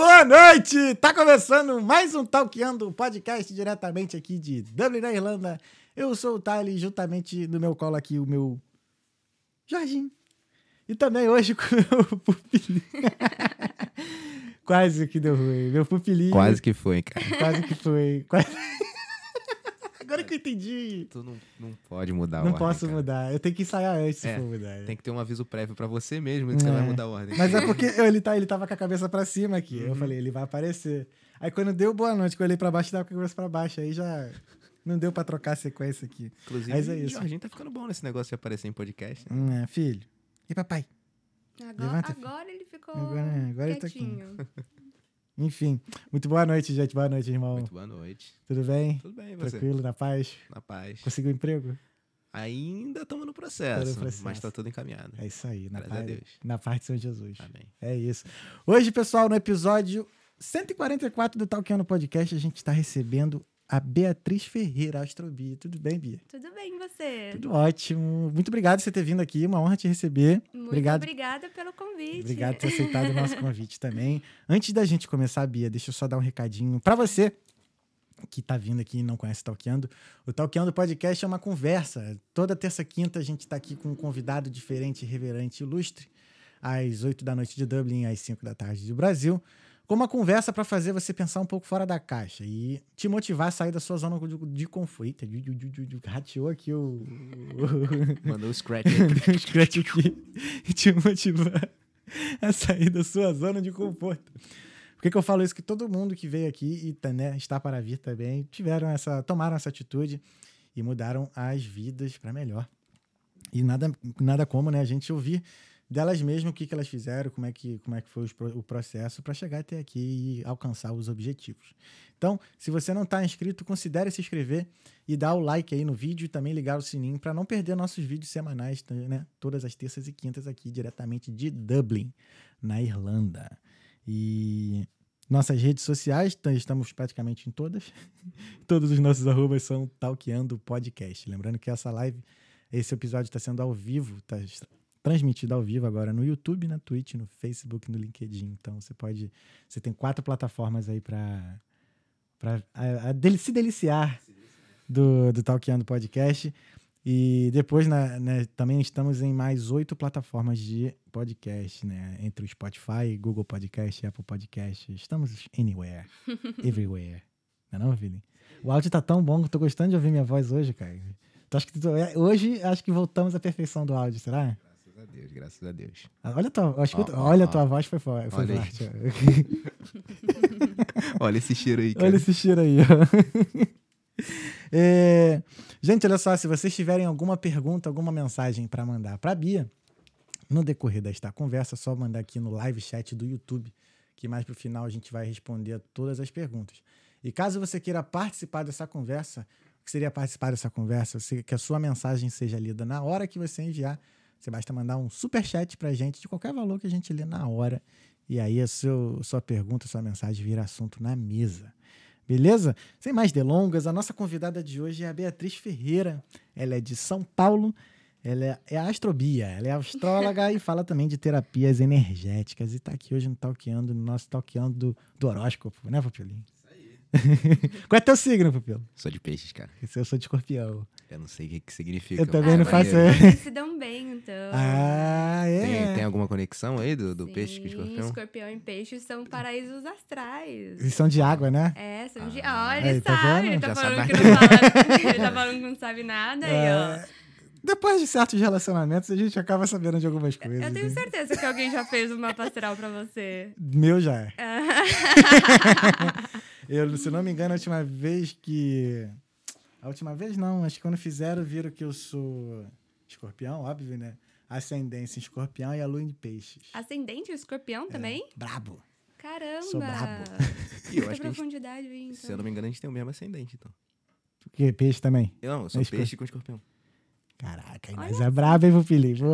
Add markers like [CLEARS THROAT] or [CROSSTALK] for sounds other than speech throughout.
boa noite! Tá começando mais um Talkando, podcast diretamente aqui de Dublin, na Irlanda. Eu sou o Thales, juntamente no meu colo aqui o meu Jorginho. E também hoje com o meu [LAUGHS] pupilinho. [LAUGHS] Quase que deu ruim. Meu pupilinho. Quase que foi, cara. Quase que foi. Quase... Agora que eu entendi. Tu não, não pode mudar a Não ordem, posso cara. mudar. Eu tenho que ensaiar antes se É, for mudar. né? Tem que ter um aviso prévio pra você mesmo que você É. vai mudar a ordem. Mas é porque [LAUGHS] eu- ele, tá, ele tava com a cabeça pra cima aqui. Eu Uhum. falei, ele vai aparecer. Aí quando deu boa noite, que eu olhei pra baixo, tava com a cabeça pra baixo. Aí já não deu pra trocar a sequência aqui. Inclusive, Mas é o isso. Jorginho tá ficando bom nesse negócio de aparecer em podcast. né? Hum, é, filho. E papai? Agora, Levanta, agora ele ficou Agora- agora ele tá quietinho. [LAUGHS] Enfim. Muito boa noite, gente. Boa noite, irmão. Muito boa noite. Tudo bem? Tudo bem, você? Tranquilo, na paz? Na paz. Conseguiu emprego? Ainda estamos no processo, processo. mas tá tudo encaminhado. É isso aí, na Graças a paz, Deus. na paz de São Jesus. Amém. É isso. Hoje, pessoal, no episódio 144 do Talkando Podcast, a gente está recebendo a Beatriz Ferreira, Astrobi. Tudo bem, Bia? Tudo bem, você? Tudo ótimo. Muito obrigado por você ter vindo aqui. Uma honra te receber. Muito obrigado. obrigada pelo convite. Obrigado por ter aceitado o nosso [LAUGHS] convite também. Antes da gente começar, Bia, deixa eu só dar um recadinho para você que tá vindo aqui e não conhece o Talkeando. O Talkeando Podcast é uma conversa. Toda terça e quinta a gente tá aqui com um convidado diferente, reverente, ilustre, às 8 da noite de Dublin, às 5 da tarde do Brasil, com uma conversa para fazer você pensar um pouco fora da caixa e te motivar a sair da sua zona de, de ju- rateou aqui o, Mandou o scratch. [LAUGHS] o scratch aqui e te motivar a sair da sua zona de conforto. Por que, que eu falo isso? Que todo mundo que veio aqui e tá, né, está para vir também tiveram essa, tomaram essa atitude e mudaram as vidas para melhor. E nada, nada como, né, a gente ouvir delas mesmas o que, que elas fizeram, como é que, como é que foi o processo para chegar até aqui e alcançar os objetivos. Então, se você não está inscrito, considere se inscrever e dar o like aí no vídeo e também ligar o sininho para não perder nossos vídeos semanais, né? Todas as terças e quintas aqui diretamente de Dublin, na Irlanda. E nossas redes sociais, estamos praticamente em todas. [LAUGHS] Todos os nossos arrobas são Talkeando Podcast. Lembrando que essa live, esse episódio está sendo ao vivo, está transmitido ao vivo agora no YouTube, na Twitch, no Facebook, no LinkedIn. Então você pode, você tem quatro plataformas aí para para se deliciar do, do Podcast. E depois na- né, também estamos em mais oito plataformas de podcast, né? Entre o Spotify, Google Podcast, Apple Podcast. Estamos anywhere, [LAUGHS] everywhere. Não é não, Vini? O áudio tá tão bom que eu tô gostando de ouvir minha voz hoje, cara. Tu acha que é, hoje acho que voltamos à perfeição do áudio, será? Graças a Deus, graças a Deus. Ah, Olha a tua, ó, escuta, Ó, olha ó. tua voz foi, fo- foi Olha forte. [LAUGHS] Olha esse cheiro aí, cara. Olha esse cheiro aí. ó. [LAUGHS] É, gente, olha só, se vocês tiverem alguma pergunta, alguma mensagem para mandar para Bia, no decorrer desta conversa, é só mandar aqui no live chat do YouTube, que mais pro final a gente vai responder a todas as perguntas. E caso você queira participar dessa conversa, o que seria participar dessa conversa? Que a sua mensagem seja lida na hora que você enviar. Você basta mandar um super chat pra gente de qualquer valor que a gente lê na hora. E aí a seu, sua pergunta, sua mensagem vira assunto na mesa. Beleza? Sem mais delongas, a nossa convidada de hoje é a Beatriz Ferreira. Ela é de São Paulo. Ela é, é astrobia, ela é astróloga e fala também de terapias energéticas. E tá aqui hoje no Talkeando, no nosso Talkeando do, do horóscopo, né, Pupilinho? [LAUGHS] Qual é teu signo, Pupilo? Sou de peixes, cara. Esse eu sou de escorpião. Eu não sei o que, que significa. Eu também não faço. Vocês se dão bem, então. Ah, é. Tem, tem alguma conexão aí do, do Sim, peixe com o escorpião? escorpião e peixe são paraísos astrais. Eles são de água, né? É, são de... Ah, Olha, ele aí, tá sabe. vendo? Ele tá, Já falando sabe que não fala... [LAUGHS] ele tá falando que não sabe nada aí, ó. É, Depois de certos relacionamentos, a gente acaba sabendo de algumas coisas. Eu tenho né? certeza que alguém já fez uma pastoral pra você. Meu já é. [LAUGHS] Eu, se não me engano, a última vez que. A última vez não, acho que quando fizeram, viram que eu sou escorpião, óbvio, né? Ascendência em escorpião e a lua em peixes. Ascendente escorpião também? Brabo. Caramba! Sou brabo. E eu acho que a gente, profundidade aí, se eu então. não me engano, a gente tem o mesmo ascendente, então. Porque peixe também. Eu não, eu sou É peixe com escorpião. Caraca, mas é brabo, hein,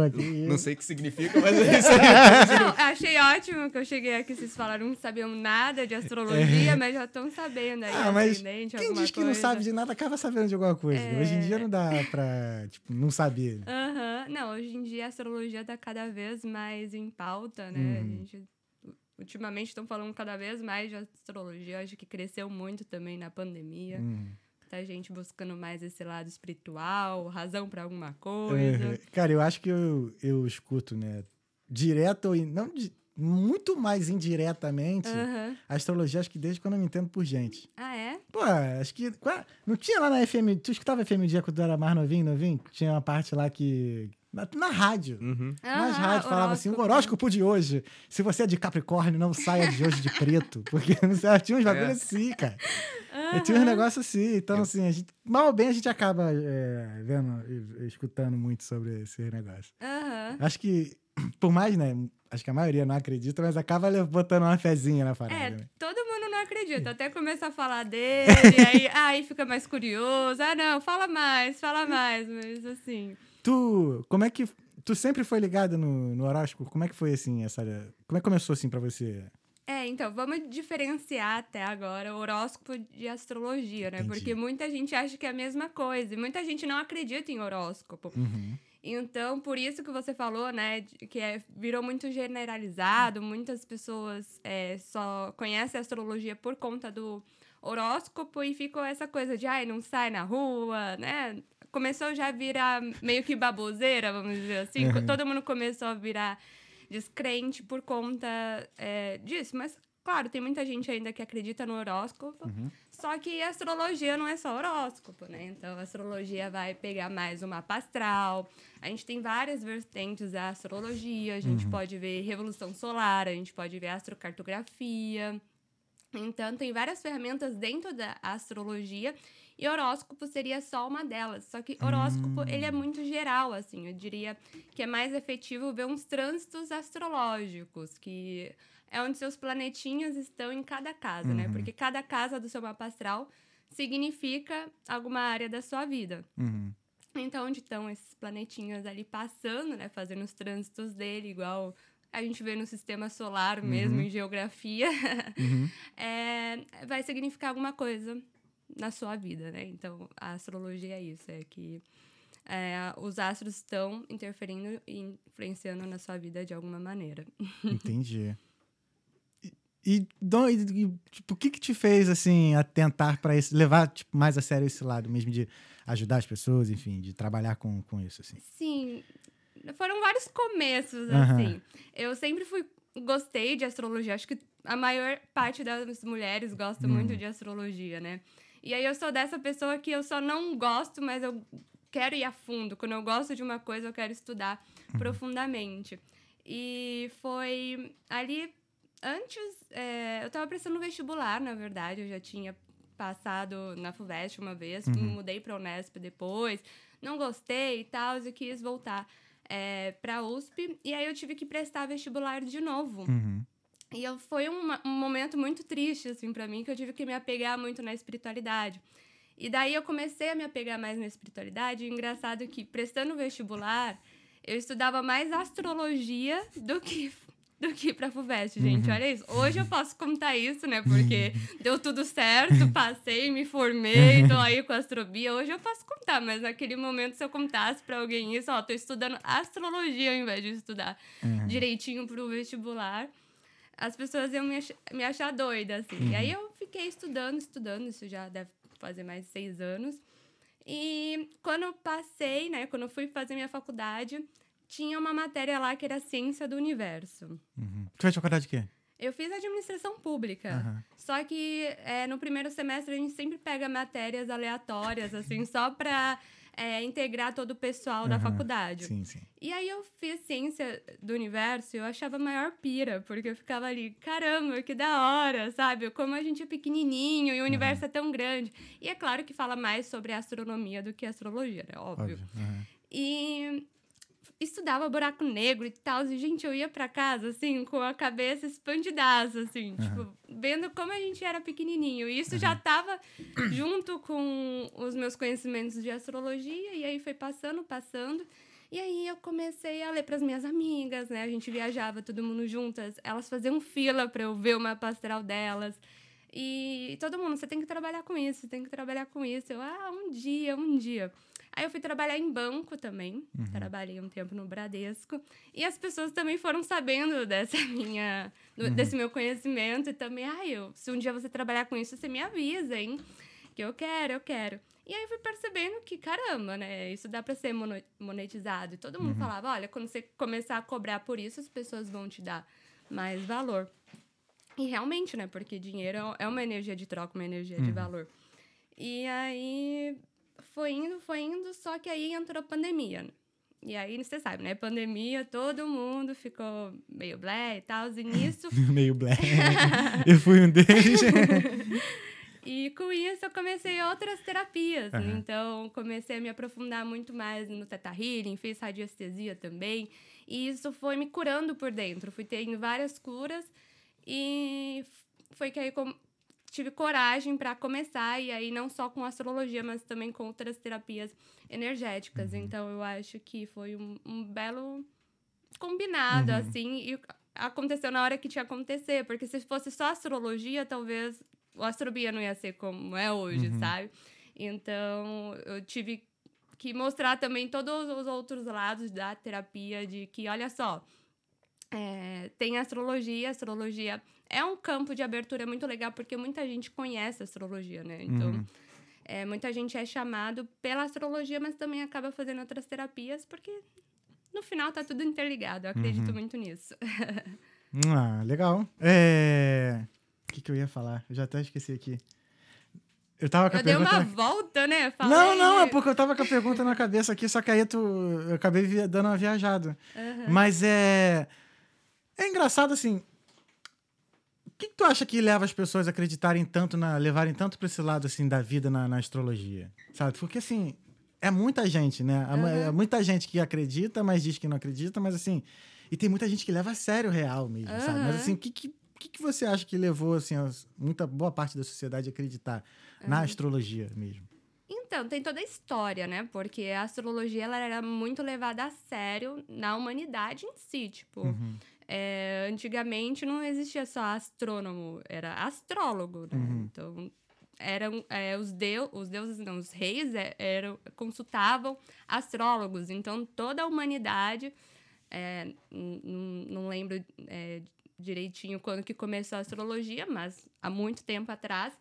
aqui. Não sei o que significa, mas é [LAUGHS] isso aí. Não, achei ótimo que eu cheguei aqui, vocês falaram que não sabiam nada de astrologia, mas já estão sabendo aí, É. Ah, mas Quem diz que não coisa. sabe de nada acaba sabendo de alguma coisa. É. Hoje em dia não dá pra, tipo, não saber. Aham. Não, hoje em dia a astrologia tá cada vez mais em pauta, né? Uhum. A gente ultimamente estão falando cada vez mais de astrologia. Acho que cresceu muito também na pandemia. Hum. Muita gente buscando mais esse lado espiritual, razão para alguma coisa. É, cara, eu acho que eu, eu escuto, né? Direto ou in- não di- muito mais indiretamente Aham. a astrologia, acho que desde quando eu me entendo por gente. Ah, é? Pô, acho que. Não tinha lá na FM. Tu escutava FM Dia quando tu era mais novinho, novinho? Tinha uma parte lá que. Na, na rádio. Uhum. Nas Aham, rádios falava assim: o horóscopo. de hoje. Se você é de Capricórnio, não saia de hoje de preto. [LAUGHS] Porque não sei, tinha uns bagulho É. assim, cara. Eu tinha uns negócios assim. Então, assim, a gente, mal ou bem a gente acaba é, vendo, e- escutando muito sobre esse negócio. Aham. Acho que, [CLEARS THROAT] por mais, né? Acho que a maioria não acredita, mas acaba botando uma fezinha na parada. É, né? todo mundo não acredita. Até começa a falar [LAUGHS] dele, aí, aí fica mais curioso. Ah, não, fala mais, fala mais. Mas assim. Tu, como é que. Tu sempre foi ligado no, no horóscopo? Como é que foi assim essa. Como é que começou assim pra você? É, então, vamos diferenciar até agora o horóscopo de astrologia, né? Entendi. Porque muita gente acha que é a mesma coisa e muita gente não acredita em horóscopo. Uhum. Então, por isso que você falou, né, que é, virou muito generalizado, muitas pessoas é, só conhecem a astrologia por conta do horóscopo e ficou essa coisa de, ai, não sai na rua, né? Começou já a virar meio que baboseira, vamos dizer assim. Uhum. Todo mundo começou a virar descrente por conta é, disso. Mas, claro, tem muita gente ainda que acredita no horóscopo. Só que astrologia não é só horóscopo, né? Então, a astrologia vai pegar mais o mapa astral. A gente tem várias vertentes da astrologia. A gente pode ver revolução solar, a gente pode ver astrocartografia. Então, tem várias ferramentas dentro da astrologia e horóscopo seria só uma delas. Só que horóscopo, ele é muito geral, assim. Eu diria que é mais efetivo ver uns trânsitos astrológicos, que é onde seus planetinhas estão em cada casa, né? Porque cada casa do seu mapa astral significa alguma área da sua vida. Uhum. Então, onde estão esses planetinhas ali passando, né? Fazendo os trânsitos dele, igual a gente vê no sistema solar mesmo, em geografia, Uhum. [LAUGHS] é, vai significar alguma coisa na sua vida, né? Então, a astrologia é isso, é que é, os astros estão interferindo e influenciando na sua vida de alguma maneira. [LAUGHS] Entendi. E, e, e- tipo, o que que te fez, assim, a tentar para esse, levar tipo, mais a sério esse lado mesmo de ajudar as pessoas, enfim, de trabalhar com, com isso, assim? Sim, foram vários começos, Aham. assim. Eu sempre fui gostei de astrologia. Acho que a maior parte das mulheres gosta muito de astrologia, né? E aí eu sou dessa pessoa que eu só não gosto, mas eu quero ir a fundo. Quando eu gosto de uma coisa, eu quero estudar profundamente. E foi ali antes, é, eu tava prestando vestibular, na verdade, eu já tinha passado na FUVEST uma vez, me mudei para Unesp depois, não gostei e tal, e quis voltar é, para USP, e aí eu tive que prestar vestibular de novo. Uhum. E eu, foi um, um momento muito triste, assim, para mim, que eu tive que me apegar muito na espiritualidade. E daí eu comecei a me apegar mais na espiritualidade. E engraçado que, prestando vestibular, eu estudava mais astrologia do que do que pra FUVEST, gente. Olha isso. Hoje eu posso contar isso, né? Porque [LAUGHS] deu tudo certo, passei, me formei, tô aí com astrobia. Hoje eu posso contar, mas naquele momento, se eu contasse pra alguém isso, ó, tô estudando astrologia ao invés de estudar direitinho pro vestibular, as pessoas iam me, ach me achar doida, assim. E aí eu fiquei estudando, estudando, isso já deve fazer mais de seis anos. E quando eu passei, né, quando eu fui fazer minha faculdade, tinha uma matéria lá que era Ciência do Universo. Uhum. Tu fez faculdade de quê? Eu fiz administração pública. Aham. Só que é, no primeiro semestre a gente sempre pega matérias aleatórias, assim, só pra é, integrar todo o pessoal da Aham. faculdade. Sim, sim. E aí eu fiz ciência do universo e eu achava maior pira, porque eu ficava ali, caramba, que da hora, sabe? Como a gente é pequenininho e o universo é tão grande. E é claro que fala mais sobre astronomia do que astrologia, né? Óbvio. Óbvio. Aham. E estudava buraco negro e tal. E, gente, eu ia pra casa, assim, com a cabeça expandidaça, assim, tipo, vendo como a gente era pequenininho. E isso já tava junto com os meus conhecimentos de astrologia, e aí foi passando, passando. E aí eu comecei a ler para as minhas amigas, né? A gente viajava todo mundo juntas. Elas faziam fila para eu ver o mapa astral delas. E todo mundo, você tem que trabalhar com isso, você tem que trabalhar com isso. Eu, ah, um dia, um dia. Aí eu fui trabalhar em banco também. Trabalhei um tempo no Bradesco. E as pessoas também foram sabendo dessa [LAUGHS] minha, do- desse meu conhecimento. E também, ai, eu, se um dia você trabalhar com isso, você me avisa, hein? Que eu quero, eu quero. E aí eu fui percebendo que, caramba, né? Isso dá pra ser monetizado. E todo mundo falava, olha, quando você começar a cobrar por isso, as pessoas vão te dar mais valor. E realmente, né? Porque dinheiro é uma energia de troca, uma energia de valor. E aí foi indo, foi indo, só que aí entrou a pandemia. né? E aí, você sabe, né? Pandemia, todo mundo ficou meio blé e tal, e nisso. [LAUGHS] Meio black. [LAUGHS] eu fui um deles. [LAUGHS] E com isso eu comecei outras terapias. Aham. Então, comecei a me aprofundar muito mais no Theta Healing, fiz radiestesia também. E isso foi me curando por dentro. Fui tendo várias curas e foi que aí tive coragem para começar. E aí, não só com astrologia, mas também com outras terapias energéticas. Então, eu acho que foi um, um belo combinado, Uhum. assim, e aconteceu na hora que tinha que acontecer, porque se fosse só astrologia, talvez o astrobia não ia ser como é hoje, Uhum. sabe? Então, eu tive que mostrar também todos os outros lados da terapia, de que, olha só, é, tem astrologia, astrologia é um campo de abertura muito legal, porque muita gente conhece astrologia, né? Então, Uhum. é, muita gente é chamado pela astrologia, mas também acaba fazendo outras terapias, porque no final tá tudo interligado. Eu acredito Uhum. muito nisso. [LAUGHS] Ah, legal. É... O que, que eu ia falar? Eu já até esqueci aqui. Eu tava com a Eu dei pergunta. uma na- volta, né? Falei Não, não, é porque eu tava com a pergunta na cabeça aqui, só que aí tu, eu acabei dando uma viajada. Aham. Mas é. É engraçado assim. O que, que tu acha que leva as pessoas a acreditarem tanto na. levarem tanto pra esse lado assim da vida na, na astrologia? Sabe? Porque assim. É muita gente, né? É mu- É Aham. muita gente que acredita, mas diz que não acredita, mas assim. E tem muita gente que leva a sério o real mesmo, sabe? Mas assim, o que, que, que, que você acha que levou, assim, as- muita boa parte da sociedade a acreditar na astrologia mesmo? Então, tem toda a história, né? Porque a astrologia ela era muito levada a sério na humanidade em si. Tipo, Uhum. É, antigamente não existia só astrônomo, era astrólogo, né? Uhum. Então, eram é, os, deu, os deuses, não, os reis é, eram, consultavam astrólogos. Então, toda a humanidade, é, não lembro é, direitinho quando que começou a astrologia, mas há muito tempo atrás.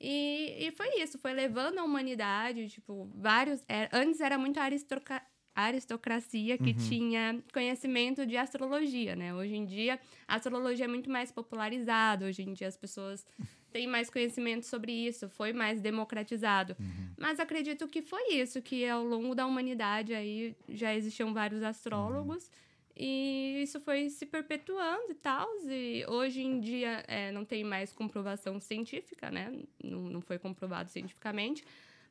E, e foi isso, foi levando a humanidade, tipo, vários. é, antes era muito aristoca- aristocracia que tinha conhecimento de astrologia, né? Hoje em dia, a astrologia é muito mais popularizada, hoje em dia as pessoas [LAUGHS] têm mais conhecimento sobre isso, foi mais democratizado. Mas acredito que foi isso, que ao longo da humanidade aí já existiam vários astrólogos. E isso foi se perpetuando e tal. E hoje em dia é, não tem mais comprovação científica, né? Não, não foi comprovado cientificamente.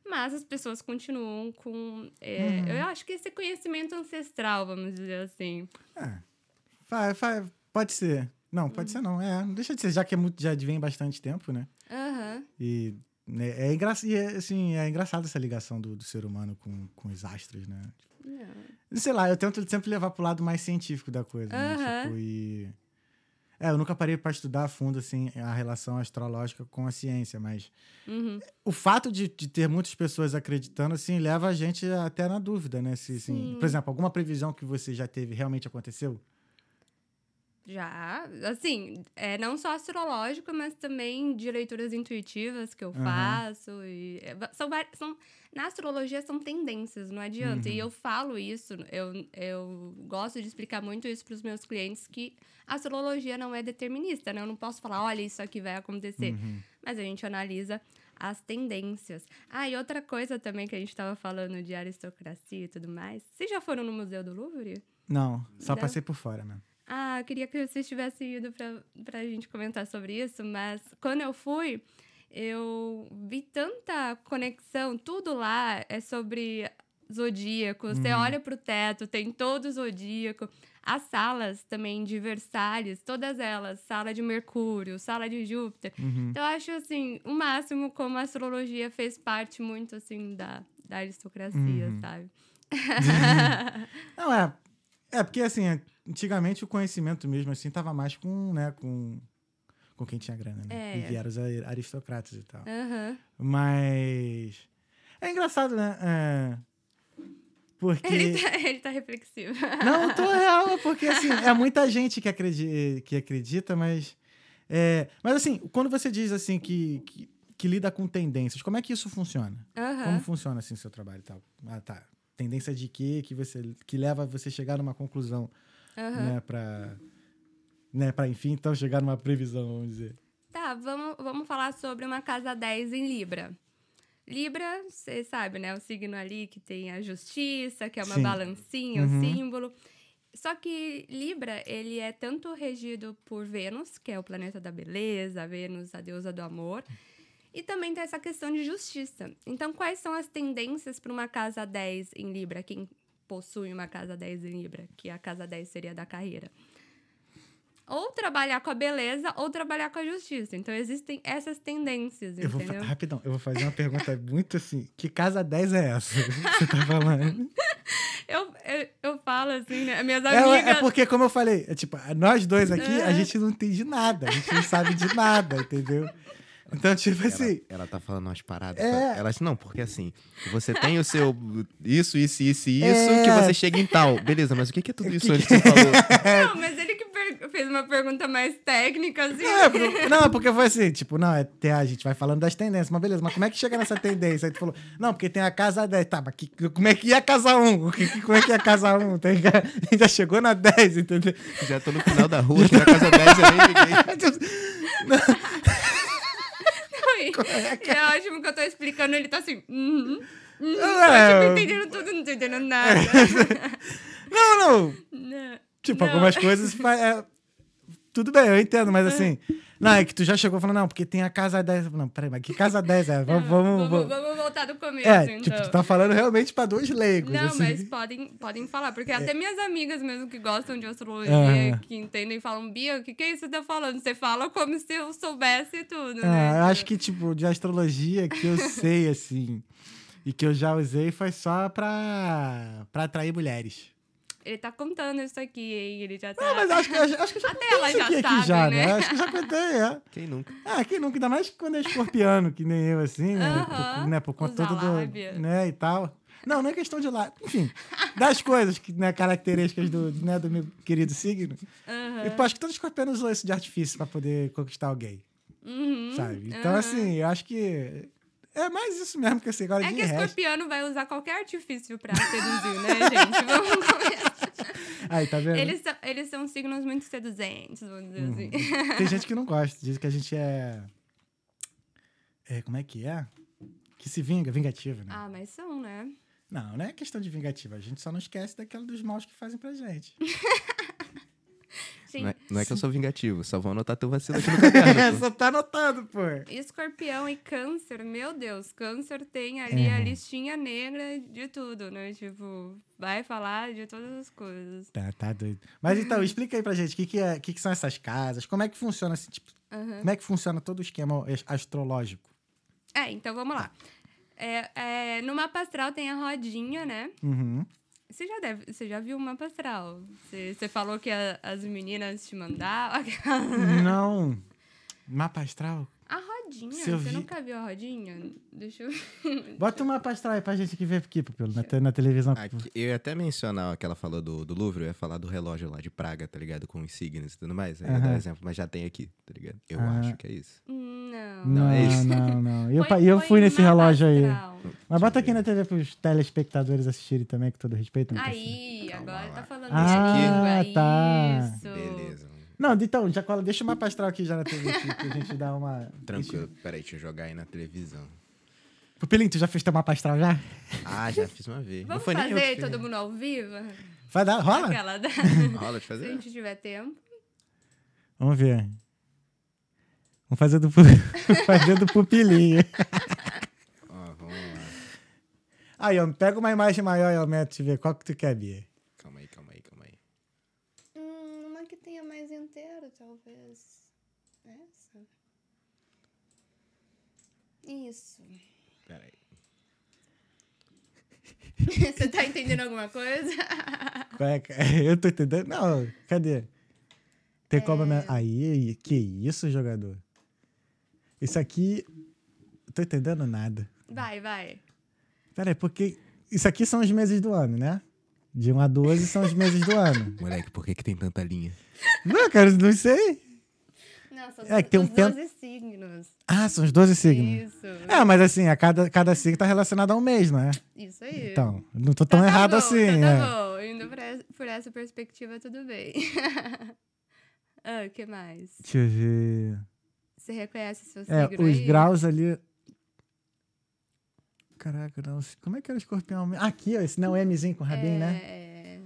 Mas as pessoas continuam com. é, Eu acho que esse conhecimento ancestral, vamos dizer assim. É. Vai, vai, pode ser. Não, pode ser não. É, não deixa de ser, já que é muito, já vem bastante tempo, né? Aham. E né, é, engra e é, assim, é engraçado essa ligação do, do ser humano com, com os astros, né? Não. Sei lá, eu tento sempre levar pro lado mais científico da coisa, né? Aham. Tipo, e... É, eu nunca parei para estudar a fundo, assim, a relação astrológica com a ciência, mas Uhum. o fato de, de ter muitas pessoas acreditando, assim, leva a gente até na dúvida, né? Se, assim, Sim. por exemplo, alguma previsão que você já teve realmente aconteceu? Já, assim, é, não só astrológico, mas também de leituras intuitivas que eu Aham. faço. E, é, são, são, na astrologia são tendências, não adianta. Uhum. E eu falo isso, eu, eu gosto de explicar muito isso para os meus clientes, que a astrologia não é determinista, né? Eu não posso falar, olha, isso aqui vai acontecer. Uhum. Mas a gente analisa as tendências. Ah, e outra coisa também que a gente estava falando de aristocracia e tudo mais. Vocês já foram no Museu do Louvre? Não, só Não? passei por fora, né? Ah, eu queria que vocês tivessem ido pra, pra gente comentar sobre isso, mas quando eu fui, eu vi tanta conexão, tudo lá é sobre zodíaco. Você Uhum. olha pro teto, tem todo o zodíaco. As salas também de Versalhes, todas elas, sala de Mercúrio, sala de Júpiter. Uhum. Então, eu acho, assim, o máximo como a astrologia fez parte muito, assim, da, da aristocracia, Uhum. sabe? [LAUGHS] Não, é. É, porque assim, antigamente o conhecimento mesmo, assim, tava mais com, né, com, com quem tinha grana, né? É. E vieram os ari- aristocratas e tal. Aham. Mas. É engraçado, né? É, Porque. Ele tá, [LAUGHS] ele tá reflexivo. Não, tô real, é porque assim, é muita gente que acredita, que acredita mas. É, mas assim, quando você diz assim que, que, que lida com tendências, como é que isso funciona? Aham. Como funciona assim seu trabalho e tal? Ah, tá. Tendência de quê que você que leva você a chegar numa conclusão, aham. né, para né, para enfim, então chegar numa previsão, vamos dizer. Tá, vamos, vamos falar sobre uma casa 10 em Libra. Libra, você sabe, né? O signo ali que tem a justiça, que é uma Sim. balancinha, Uhum. o símbolo. Só que Libra, ele é tanto regido por Vênus, que é o planeta da beleza, Vênus, a deusa do amor, e também tem essa questão de justiça. Então, quais são as tendências para uma casa 10 em Libra? Quem possui uma casa 10 em Libra, que a casa 10 seria da carreira. Ou trabalhar com a beleza ou trabalhar com a justiça. Então, existem essas tendências, Eu vou entendeu? rapidão, eu vou fazer uma pergunta muito assim, que casa 10 é essa que [LAUGHS] você tá falando? [LAUGHS] Eu, eu, eu falo assim, né? Minhas É, amigas. é porque, como eu falei, é tipo, nós dois aqui, a É. gente não entende nada. A gente não sabe de nada, entendeu? Então, tipo assim. Ela, ela tá falando umas paradas. É. Ela disse, não, porque assim, você tem o seu [LAUGHS] isso, isso, isso e isso, É. que você chega em tal. Beleza, mas o que, é tudo isso que antes que você falou? Não, mas ele que fez uma pergunta mais técnica, assim. É, não, porque foi assim, tipo, não, é, a gente vai falando das tendências, mas beleza, mas como é que chega nessa tendência? Aí tu falou, não, porque tem a casa 10, tá, mas que- como é que ia a casa 1? O que- que- como é que ia a casa 1? Tem, a gente já chegou na 10, entendeu? Já tô no final da rua, aqui na casa 10 eu nem [LAUGHS] [LAUGHS] cheguei. E é ótimo que eu tô explicando, ele tá assim. Uhum, É. tô, tipo, entendendo tudo, não entendendo [LAUGHS] nada. Não, não, [LAUGHS] Não. tipo, Não. algumas coisas, é, tudo bem, eu entendo, mas assim, não, é que tu já chegou falando, não, porque tem a casa 10, não, peraí, mas que casa 10 é? Vamos, vamos, vamos, vamos. voltar do começo, É, então. tipo, tu tá falando realmente pra dois leigos, Não, assim. mas podem, podem falar, porque até minhas amigas mesmo que gostam de astrologia, que entendem, falam, Bia, o que, que é isso que você tá falando? Você fala como se eu soubesse tudo, Ah, né? eu acho que, tipo, de astrologia que eu sei, assim, e que eu já usei foi só pra, pra atrair mulheres. Ele tá contando isso aqui, hein? Ele já tá... Não, mas acho que, acho, que eu já [LAUGHS] Até isso já aqui, sabem, já, né? né? Acho que eu já contei, é. Quem nunca? Ah, quem nunca, ainda mais quando é escorpiano, que nem eu, assim, né? Aham, Por, né, por conta lábia. do... Né, e tal. Não, não é questão de lá. Enfim, das coisas, que, né, características do, né, do meu querido signo. Aham. E, pô, acho que todo escorpiano usou isso de artifício pra poder conquistar alguém, Uhum, sabe? Então, assim, eu acho que... É mais isso mesmo que assim, agora É que resto... escorpiano vai usar qualquer artifício pra seduzir, né, gente? [LAUGHS] Vamos começar. Aí, tá vendo? Eles são, eles são signos muito seduzentes, vamos dizer Uhum. assim. [LAUGHS] Tem gente que não gosta, diz que a gente é. é como é que é? Que se vinga, vingativa, né? Ah, mas são, né? Não, não é questão de vingativa, a gente só não esquece daquela dos maus que fazem pra gente. [LAUGHS] Sim. Não é, não é que eu sou vingativo, só vou anotar teu vacilo aqui no [LAUGHS] caderno. pô. Só tá anotado, pô. Escorpião e câncer, meu Deus, câncer tem ali a Uhum. listinha negra de tudo, né? Tipo, vai falar de todas as coisas. Tá, tá doido. Mas então, [LAUGHS] explica aí pra gente o que, que, é, que, que são essas casas, como é que funciona assim, tipo, como é que funciona todo o esquema as- astrológico? É, então vamos lá. É, é, no mapa astral tem a rodinha, né? Uhum. Você já, deve, você já viu o mapa astral? Você, você falou que a- as meninas te mandavam. [LAUGHS] Não. Mapa astral? A rodinha, você vi- nunca viu a rodinha? Deixa eu. Bota um mapa astral aí pra gente que vê aqui, Pupilo, na, te- na televisão. Aqui, eu ia até mencionar o que ela falou do, do Louvre, eu ia falar do relógio lá de Praga, tá ligado? Com os signos e tudo mais. Eu ia dar um exemplo, mas já tem aqui, tá ligado? Eu Ah. acho que é isso. Não. Não, é isso. não, não. E [LAUGHS] eu, e eu fui nesse relógio aí. Mas bota aqui na TV pros telespectadores assistirem também, com todo respeito. Aí, agora tá falando Ah, de língua. tá. Isso. Beleza. Não, então, já cola, deixa o mapa astral aqui já na TV aqui, pra gente dar uma. [LAUGHS] Tranquilo. Peraí, deixa eu jogar aí na televisão. Pupilinho, tu já fez teu mapa astral já? Ah, já fiz uma vez. Vamos fazer todo mundo ao vivo? Vai dar, rola? Aquela da... [LAUGHS] Rola de Se fazer? a gente tiver tempo. Vamos ver. Vamos fazer do, [LAUGHS] fazer do pupilinho. Ó, vamos lá. Aí, ó, pega uma imagem maior e aumenta e vê qual que tu quer, Bia. Calma aí, calma aí, calma aí. Hum, uma que tenha mais inteiro, talvez. Essa? Isso. Peraí. [LAUGHS] Você tá entendendo alguma coisa? [LAUGHS] É que- [LAUGHS] Eu tô entendendo. Não, cadê? Tem como. É. aumen- Aí, que isso, jogador? Isso aqui. Tô entendendo nada. Vai, vai. Pera aí, porque Isso aqui são os meses do ano, né? De 1 a 12 são os meses do ano. [LAUGHS] Moleque, por que, que tem tanta linha? Não, cara, não sei. Não, são É, que tem um os tempo- 12 signos. Ah, são os 12 signos. Isso. É, mas assim, a cada, cada signo tá relacionado a um mês, não é? Isso aí. Então, não tô tão Tá, tá errado bom, assim, tá, é. tá bom. Indo por essa, por essa perspectiva, tudo bem. [LAUGHS] ah, o que mais? Deixa eu ver. Você reconhece seu É, signo os aí? graus ali. Caraca, não. Como é que era o escorpião? Aqui, ó, esse não é Mzinho com rabinho, né? É...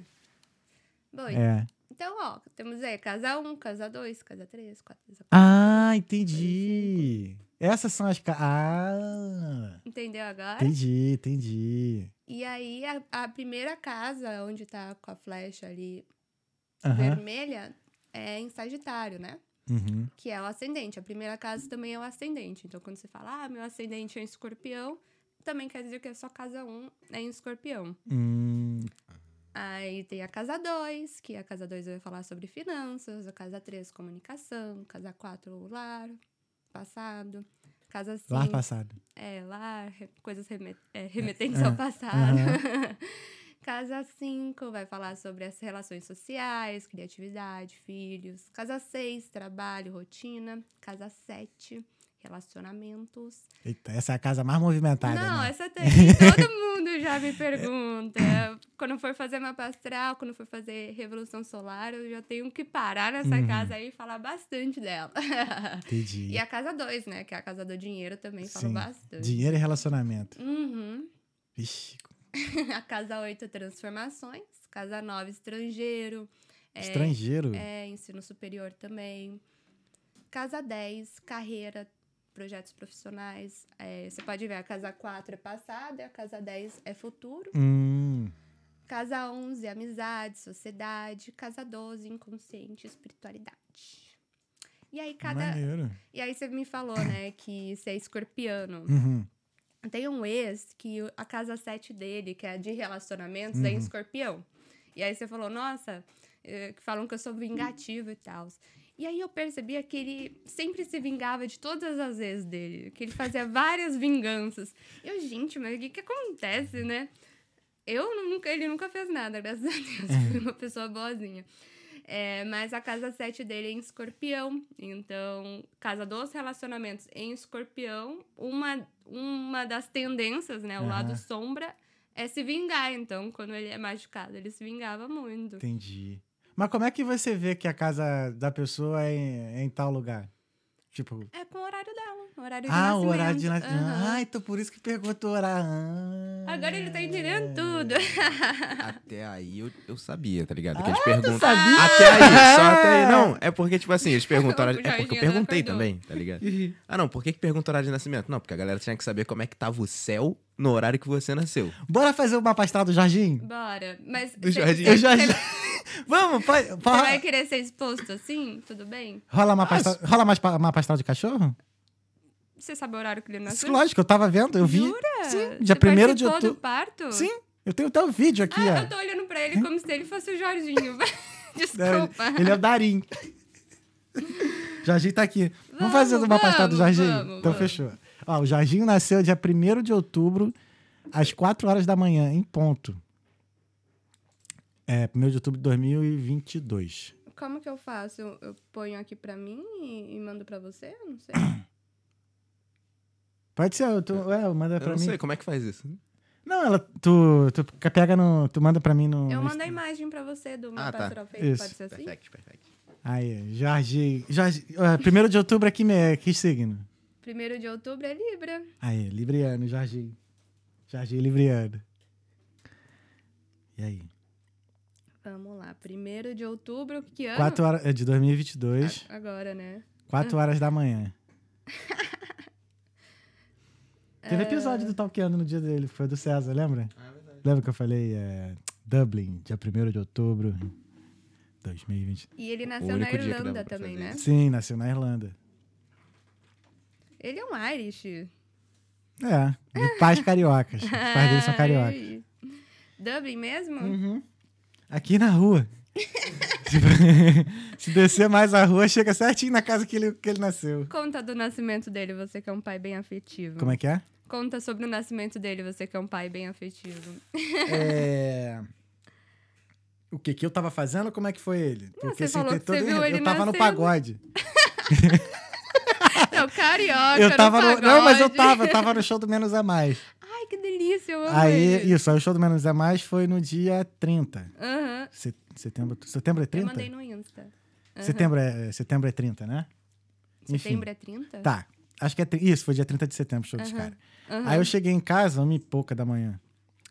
Bom, É. então, ó, temos aí casa 1, casa 2, casa 3, casa 4. Ah, entendi. Essas são as. ca- Ah, Entendeu agora? entendi, entendi. E aí, a, a primeira casa, onde tá com a flecha ali Aham. vermelha, é em Sagitário, né? Uhum. Que é o ascendente. A primeira casa também é o ascendente. Então, quando você fala, ah, meu ascendente é em escorpião, também quer dizer que a sua casa 1 é em escorpião. Hum, Aí tem a casa 2, que a casa 2 vai falar sobre finanças, a casa 3, comunicação, casa 4, lar, passado, casa 5, lá passado. é, lar, coisas remet- é, remetentes É, ao passado. [LAUGHS] casa 5 vai falar sobre as relações sociais, criatividade, filhos. Casa 6, trabalho, rotina. Casa 7, relacionamentos. Eita, essa é a casa mais movimentada. Não, né? essa tem. [LAUGHS] Todo mundo já me pergunta. Quando for fazer mapa astral, quando for fazer Revolução Solar, eu já tenho que parar nessa Uhum. casa aí e falar bastante dela. [LAUGHS] Entendi. e a casa 2, né? Que é a casa do dinheiro também, falo Sim. bastante. Dinheiro e relacionamento. Uhum. Vixe, [LAUGHS] A casa 8, transformações. Casa 9, estrangeiro. É, estrangeiro. É, ensino superior também. Casa 10, carreira, projetos profissionais. É, você pode ver, a casa 4 é passado e a casa 10 é futuro. Hum, Casa 11, amizade, sociedade. Casa 12, inconsciente, espiritualidade. E aí, cada. maneiro. E aí você me falou, né, que você é escorpiano. Uhum. Tem um ex que a casa 7 dele, que é de relacionamentos, é em Uhum. escorpião. E aí você falou, nossa, eh, falam que eu sou vingativo e tal. E aí eu percebia que ele sempre se vingava de todas as vezes dele, que ele fazia várias vinganças. Eu, gente, mas o que que acontece, né? Eu nunca, ele nunca fez nada, graças a Deus. Fui uma pessoa boazinha. É, mas a casa 7 dele é em escorpião. Então, casa dos relacionamentos em escorpião, uma, uma das tendências, né? O Aham. lado sombra é se vingar. Então, quando ele é machucado, ele se vingava muito. Entendi. Mas como é que você vê que a casa da pessoa é em, é em tal lugar? Tipo. É com o horário dela, o horário de Ah, nascimento. o horário de nascimento. Aham. Ah, então por isso que perguntou o horário. Ah. Agora ele tá entendendo tudo. [LAUGHS] Até aí eu, eu sabia, tá ligado? Que eles perguntam. sabia? Até aí, só até aí. [LAUGHS] Não, é porque, tipo assim, eles perguntam. [LAUGHS] O hora- É porque eu perguntei também, tá ligado? Ah, não, por que, que pergunta horário de nascimento? Não, porque a galera tinha que saber como é que tava o céu no horário que você nasceu. Bora fazer o mapa astral do Jorginho? Bora. Mas Do cê- Jorginho. cê- Eu cê- Vamos, pode. Você vai querer ser exposto assim? Tudo bem? Rola astral, rola mais pa- mapa astral de cachorro? Você sabe o horário que ele Isso, nasceu? lógico, eu tava vendo, eu vi. Jura? Sim, dia Você 1º de outubro. do parto? Sim, eu tenho até o vídeo aqui, Ah, ó. eu tô olhando pra ele como se ele fosse o Jorginho. [LAUGHS] Desculpa. Ele é o Darim. Jorginho tá aqui. Vamos, Vamos, fazer o mapa astral do Jorginho? vamos, então vamos. fechou. Ó, o Jorginho nasceu dia 1 de outubro, às 4 horas da manhã, em ponto. É, 1 de outubro de 2022. Como que eu faço? Eu, eu ponho aqui pra mim e, e mando pra você? Eu não sei. [COUGHS] Pode ser, tu, é, manda Eu pra não mim. sei como é que faz isso. Não, ela, tu, tu pega no, tu manda pra mim no. Eu mando a imagem pra você do mapa tá. astral feito. Isso. Pode ser assim? Perfeito, perfeito. Aí, Jorginho. Jorginho ó, 1 de outubro aqui, me- que signo? Primeiro de outubro é Libra. Aí, Libriano, Jorginho. Jorginho Libriano. E aí? Vamos lá. Primeiro de outubro, que ano? 4 horas, é de 2022, A- Agora, né? 4 horas da manhã. [LAUGHS] Teve episódio do Talkando no dia dele, foi do César, lembra? Ah, é verdade. Lembra que eu falei é, Dublin, dia 1 de outubro 2020. E ele nasceu na Irlanda também, né? isso. Sim, nasceu na Irlanda. Ele é um Irish. É, de pais cariocas. Os pais dele são [LAUGHS] cariocas. Dublin mesmo? Uhum. Aqui na rua. se, [LAUGHS] [LAUGHS] se descer mais a rua, chega certinho na casa que ele, que ele nasceu. Conta do nascimento dele, você que é um pai bem afetivo. Como é que é? Conta sobre o nascimento dele, você que é um pai bem afetivo. É... [LAUGHS] O que que eu tava fazendo? Como é que foi ele? você falou que você viu ele eu tava no nascendo. pagode. Não, carioca, Eu tava no... no Não, mas eu tava, eu tava no show do Menos é Mais. Eu amo Aí, ele. isso, aí o show do Menos é Mais foi no dia 30. Aham. Se- Setembro, setembro é Eu 30? mandei no Insta. Aham. Setembro é, setembro é 30, né? Enfim. Setembro é 30? Tá. Acho que é. Isso, foi dia 30 de setembro, show dos Aham. caras. Aham. Aí eu cheguei em casa, uma e pouca da manhã.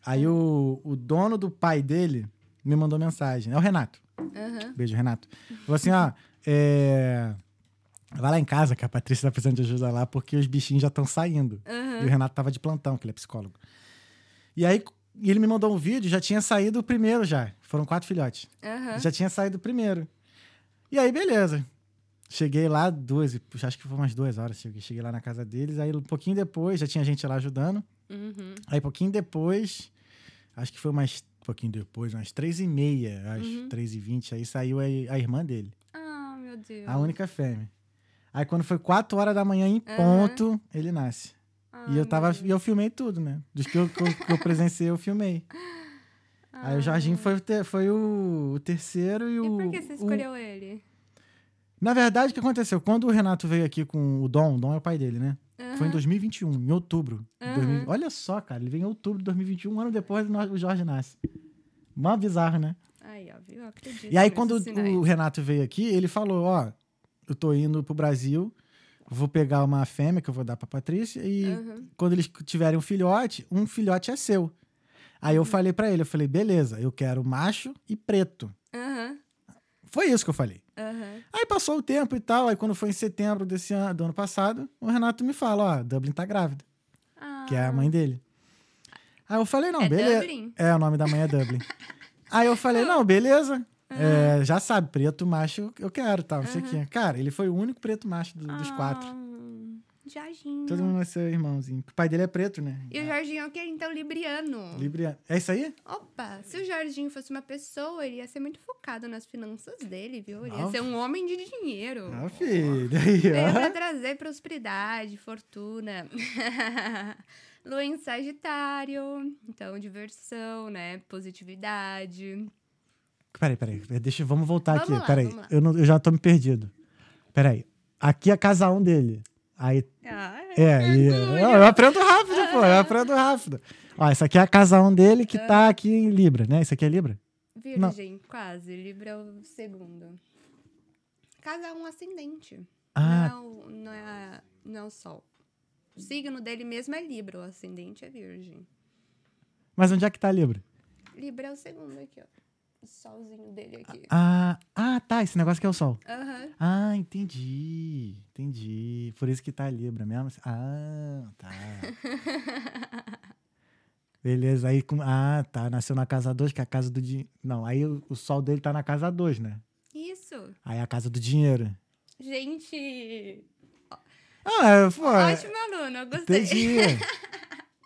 Aí o, o dono do pai dele me mandou mensagem. É o Renato. Beijo, Renato. Falou assim: ó, é. Vai lá em casa que a Patrícia tá precisando de ajuda lá, porque os bichinhos já estão saindo. Aham. E o Renato tava de plantão, que ele é psicólogo. E aí ele me mandou um vídeo, já tinha saído o primeiro já. Foram quatro filhotes. Aham. Já tinha saído o primeiro. E aí, beleza. Cheguei lá duas, acho que foi umas duas horas. Cheguei, cheguei lá na casa deles. Aí, um pouquinho depois, já tinha gente lá ajudando. Uhum. Aí, pouquinho depois, acho que foi mais. pouquinho depois, umas três e meia, às Uhum. três e vinte. Aí saiu a, a irmã dele, Ah, meu Deus. a única fêmea. Aí, quando foi quatro horas da manhã em Aham. ponto, ele nasce. E eu tava. E eu filmei tudo, né? Dos que eu, que eu, que eu presenciei, eu filmei. [LAUGHS] Aí o Jorginho foi, o foi o, o terceiro e Ah. E o. por que você o- escolheu ele? Na verdade, o que aconteceu? Quando o Renato veio aqui com o Dom, o Dom é o pai dele, né? Foi em Aham. 2021, em outubro. Aham. 2000 Olha só, cara, ele veio em outubro de 2021, um ano depois do o Jorge nasce. Mó bizarro, né? Aí, ó, viu? Acredito. E aí, quando o Renato veio aqui, ele falou: Ó, eu tô indo pro Brasil, vou pegar uma fêmea que eu vou dar pra Patrícia, e Aham. quando eles tiverem um filhote, um filhote é seu. Aí eu Uhum. falei pra ele: Eu falei, beleza, eu quero macho e preto. Aham. Foi isso que eu falei. Aí passou o tempo e tal. Aí quando foi em setembro desse ano, do ano passado, o Renato me fala, ó, Dublin tá grávida, que é a mãe dele. Aí eu falei, não, É beleza. Dublin? É, o nome da mãe é Dublin. [LAUGHS] Aí eu falei, não, beleza. É, já sabe, preto macho eu quero, tal, não sei o quê. Cara, ele foi o único preto macho do- dos quatro. Ah, Jorginho. Todo mundo vai ser irmãozinho. O pai dele é preto, né? E o Jorginho é o quê? Então, libriano. Libriano. É isso aí? Opa, se o Jorginho fosse uma pessoa, ele ia ser muito focado nas finanças dele, viu? Ele ia ser um homem de dinheiro. Ah, filho. Aí, Veio pra ó. trazer prosperidade, fortuna. [LAUGHS] Lua em Sagitário, então diversão, né? Positividade. Peraí, peraí. Deixa, vamos voltar Vamos aqui. lá, peraí. Eu, não- eu já tô me perdido. Peraí. Aqui é casa um dele. Aí Ah, É, e, orgulho. eu, eu aprendo rápido, pô, eu aprendo rápido. Ó, essa aqui é a casa 1 dele que tá aqui em Libra, né? Isso aqui é Libra? Virgem, quase. Libra é o segundo. Casa um ascendente. Ah, Não, é o, não, é não é o Sol. O signo dele mesmo é Libra, o ascendente é Virgem. mas onde é que tá Libra? Libra é o segundo aqui, ó. O solzinho dele aqui. Ah, ah, tá, esse negócio aqui é o Sol. Aham. Ah, entendi, entendi. Por isso que tá Libra mesmo. Ah, tá. [LAUGHS] Beleza, aí com... Ah, tá, nasceu na casa 2, que é a casa do dinheiro. Não, aí o, o Sol dele tá na casa 2, né? Isso. Aí é a casa do dinheiro. Gente, Ah, é, pô. ótimo aluno, eu gostei. Entendi.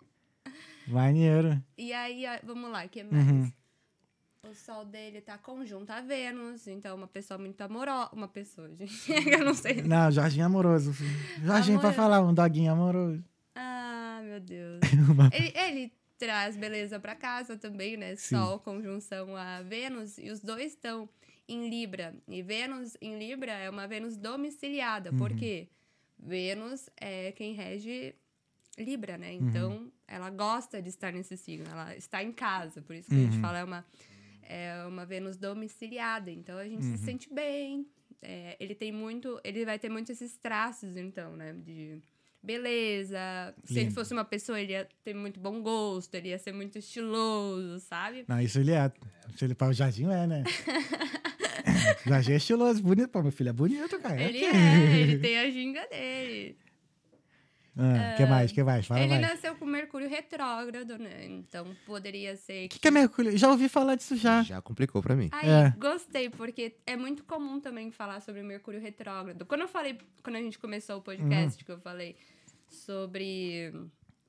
[LAUGHS] Maneiro. E aí, vamos lá, o que mais? Uhum. O sol dele tá conjunto a Vênus, então uma pessoa muito amorosa. Uma pessoa, gente. [LAUGHS] eu não sei. Não, Jorginho amoroso. filho. Jorginho pra Amoroso. falar, um doguinho amoroso. Ah, meu Deus. [LAUGHS] ele, ele traz beleza pra casa também, né? Sim. Sol, conjunção a Vênus, e os dois estão em Libra. E Vênus em Libra é uma Vênus domiciliada, Uhum. porque Vênus é quem rege Libra, né? Uhum. Então, ela gosta de estar nesse signo, ela está em casa, por isso que a gente Uhum. fala é uma, é uma Vênus domiciliada. Então, a gente Uhum. se sente bem. É, ele tem muito, ele vai ter muito esses traços, então, né? De beleza. Se ele Lindo. fosse uma pessoa, ele ia ter muito bom gosto, ele ia ser muito estiloso, sabe? Não, isso ele é. Se ele para o Jardim é, né? [LAUGHS] [LAUGHS] Jardim é estiloso, bonito. Pô, meu filho é bonito, cara. Ele é, ele tem a ginga [LAUGHS] dele. Ah, que mais? que mais? Fala ele mais. O nasceu com Mercúrio retrógrado, né? Então poderia ser que, que é Mercúrio? Já ouvi falar disso já. Já complicou pra mim. Aí, É. gostei, porque é muito comum também falar sobre Mercúrio retrógrado. Quando eu falei, quando a gente começou o podcast, Uhum. que eu falei sobre